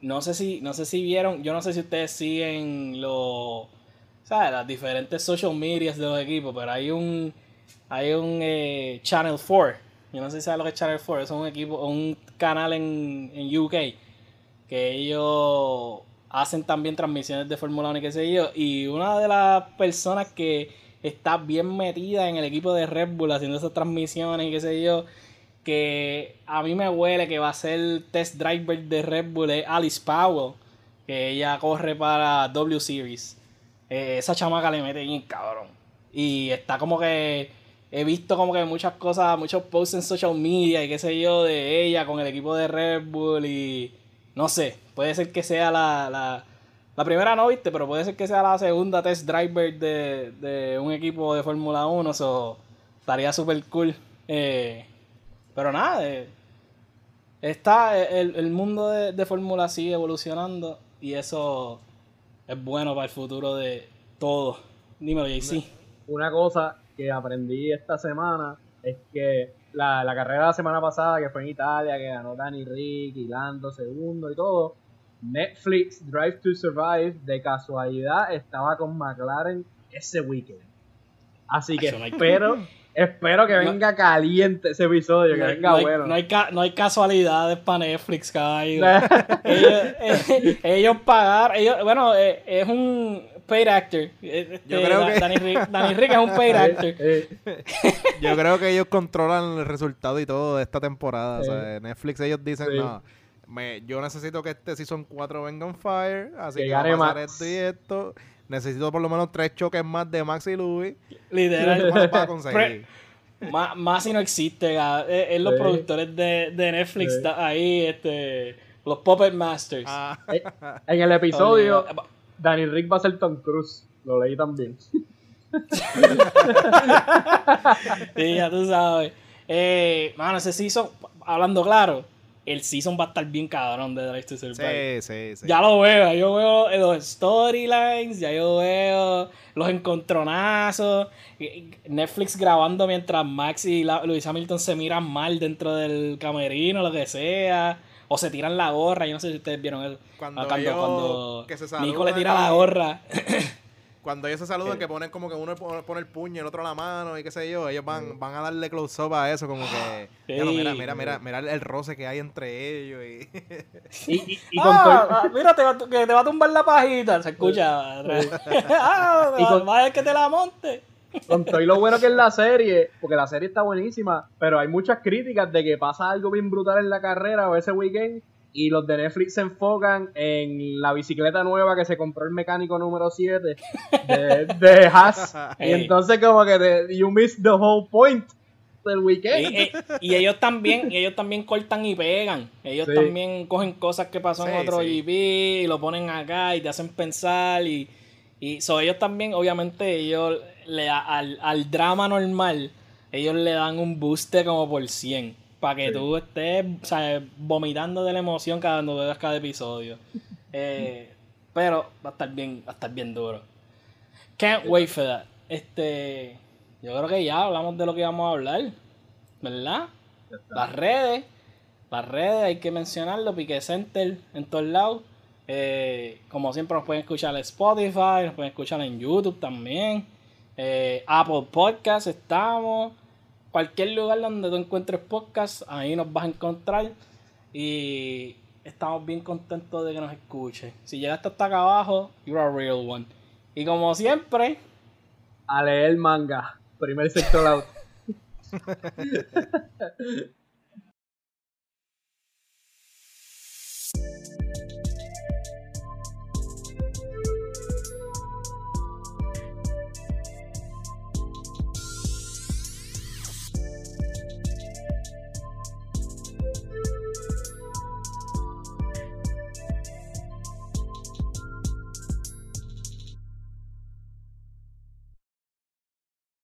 no sé si, no sé si vieron, yo no sé si ustedes siguen los ¿sabes? Las diferentes social medias de los equipos, pero hay un, hay un eh, Channel 4. Yo no sé si sabes lo que es Channel 4, es un equipo, un canal en, en UK que ellos hacen también transmisiones de Fórmula 1 y qué sé yo. Y una de las personas que está bien metida en el equipo de Red Bull haciendo esas transmisiones y qué sé yo, que a mí me huele que va a ser test driver de Red Bull es Alice Powell, que ella corre para W Series. Eh, esa chamaca le mete bien cabrón. Y está como que he visto como que muchas cosas, muchos posts en social media y qué sé yo de ella con el equipo de Red Bull y no sé, puede ser que sea la, la, la primera no viste, pero puede ser que sea la segunda test driver de, de un equipo de Fórmula 1, eso estaría súper cool. Eh, pero nada, eh, está el, el mundo de, de Fórmula sigue evolucionando y eso es bueno para el futuro de todo. Dímelo, JC. Una cosa que aprendí esta semana es que la, la carrera de la semana pasada, que fue en Italia, que ganó Danny Rick y Lando segundo y todo, Netflix Drive to Survive de casualidad estaba con McLaren ese weekend. Así que espero, espero que venga caliente ese episodio, que No, hay- venga no hay, bueno. no hay ca- no hay casualidades para Netflix, caballo. ellos, eh, ellos pagaron, ellos, bueno, eh, es un paid actor. Eh, Yo este, creo que- Danny, Rick, Danny Rick es un paid actor. Eh, Yo creo que ellos controlan el resultado y todo de esta temporada. Sí. O sea, Netflix ellos dicen, Sí. no, me, yo necesito que este Season 4 venga on fire, así Que que, va a pasar esto y esto. Necesito por lo menos tres choques más de Max y Louis. Literal. ¿Cuál para conseguir? Más, más si no existe, cabrón. es, es los Sí. productores de, de Netflix Sí. ahí, este, los Puppet Masters. Ah, en el episodio. Danny Rick va a ser Tom Cruise. Lo leí también. Sí, ya tú sabes. Eh, mano, ese season, hablando claro, el season va a estar bien cabrón de Drive to Survive. sí, sí, sí. Ya lo veo, yo veo los storylines, ya yo veo los encontronazos. Netflix grabando mientras Max y Luis Hamilton se miran mal dentro del camerino, lo que sea. O se tiran la gorra, yo no sé si ustedes vieron eso. Cuando Ah, cuando, Nico le tira la gorra. Cuando ellos se saludan, que ponen como que uno pone pone el puño y el otro la mano y qué sé yo, ellos van, van a darle close up a eso, como que. ya no, mira, mira, mira, mira el roce que hay entre ellos. Y... Y, y- y con Ah, todo- ah, mira, te va, que te va a tumbar la pajita. Se escucha. ah, Y con- a ver que te la monte. Con todo y lo bueno que es la serie, porque la serie está buenísima, pero hay muchas críticas de que pasa algo bien brutal en la carrera o ese weekend y los de Netflix se enfocan en la bicicleta nueva que se compró el mecánico número 7 de, de Haas. Y entonces como que te, you miss the whole point del weekend. Y, y- y ellos también, y ellos también cortan y pegan. Ellos Sí. también cogen cosas que pasó en otro sí. GP y lo ponen acá y te hacen pensar y, y so, ellos también, obviamente, ellos le al, al drama normal, ellos le dan un boost como por 100. Para que Sí. tú estés o sea, vomitando de la emoción cada cuando veas cada episodio. Eh, pero va a estar bien, va a estar bien duro. Can't wait for that. Este, yo creo que ya hablamos de lo que íbamos a hablar, ¿verdad? Las redes, las redes hay que mencionarlo, Pique Center en todos lados. Eh, como siempre nos pueden escuchar en Spotify, nos pueden escuchar en YouTube también. Eh, Apple Podcast estamos. Cualquier lugar donde tú encuentres podcast, ahí nos vas a encontrar. Y estamos bien contentos de que nos escuches. Si llegaste hasta acá abajo, you're a real one. Y como siempre, A leer manga. Primer sector out.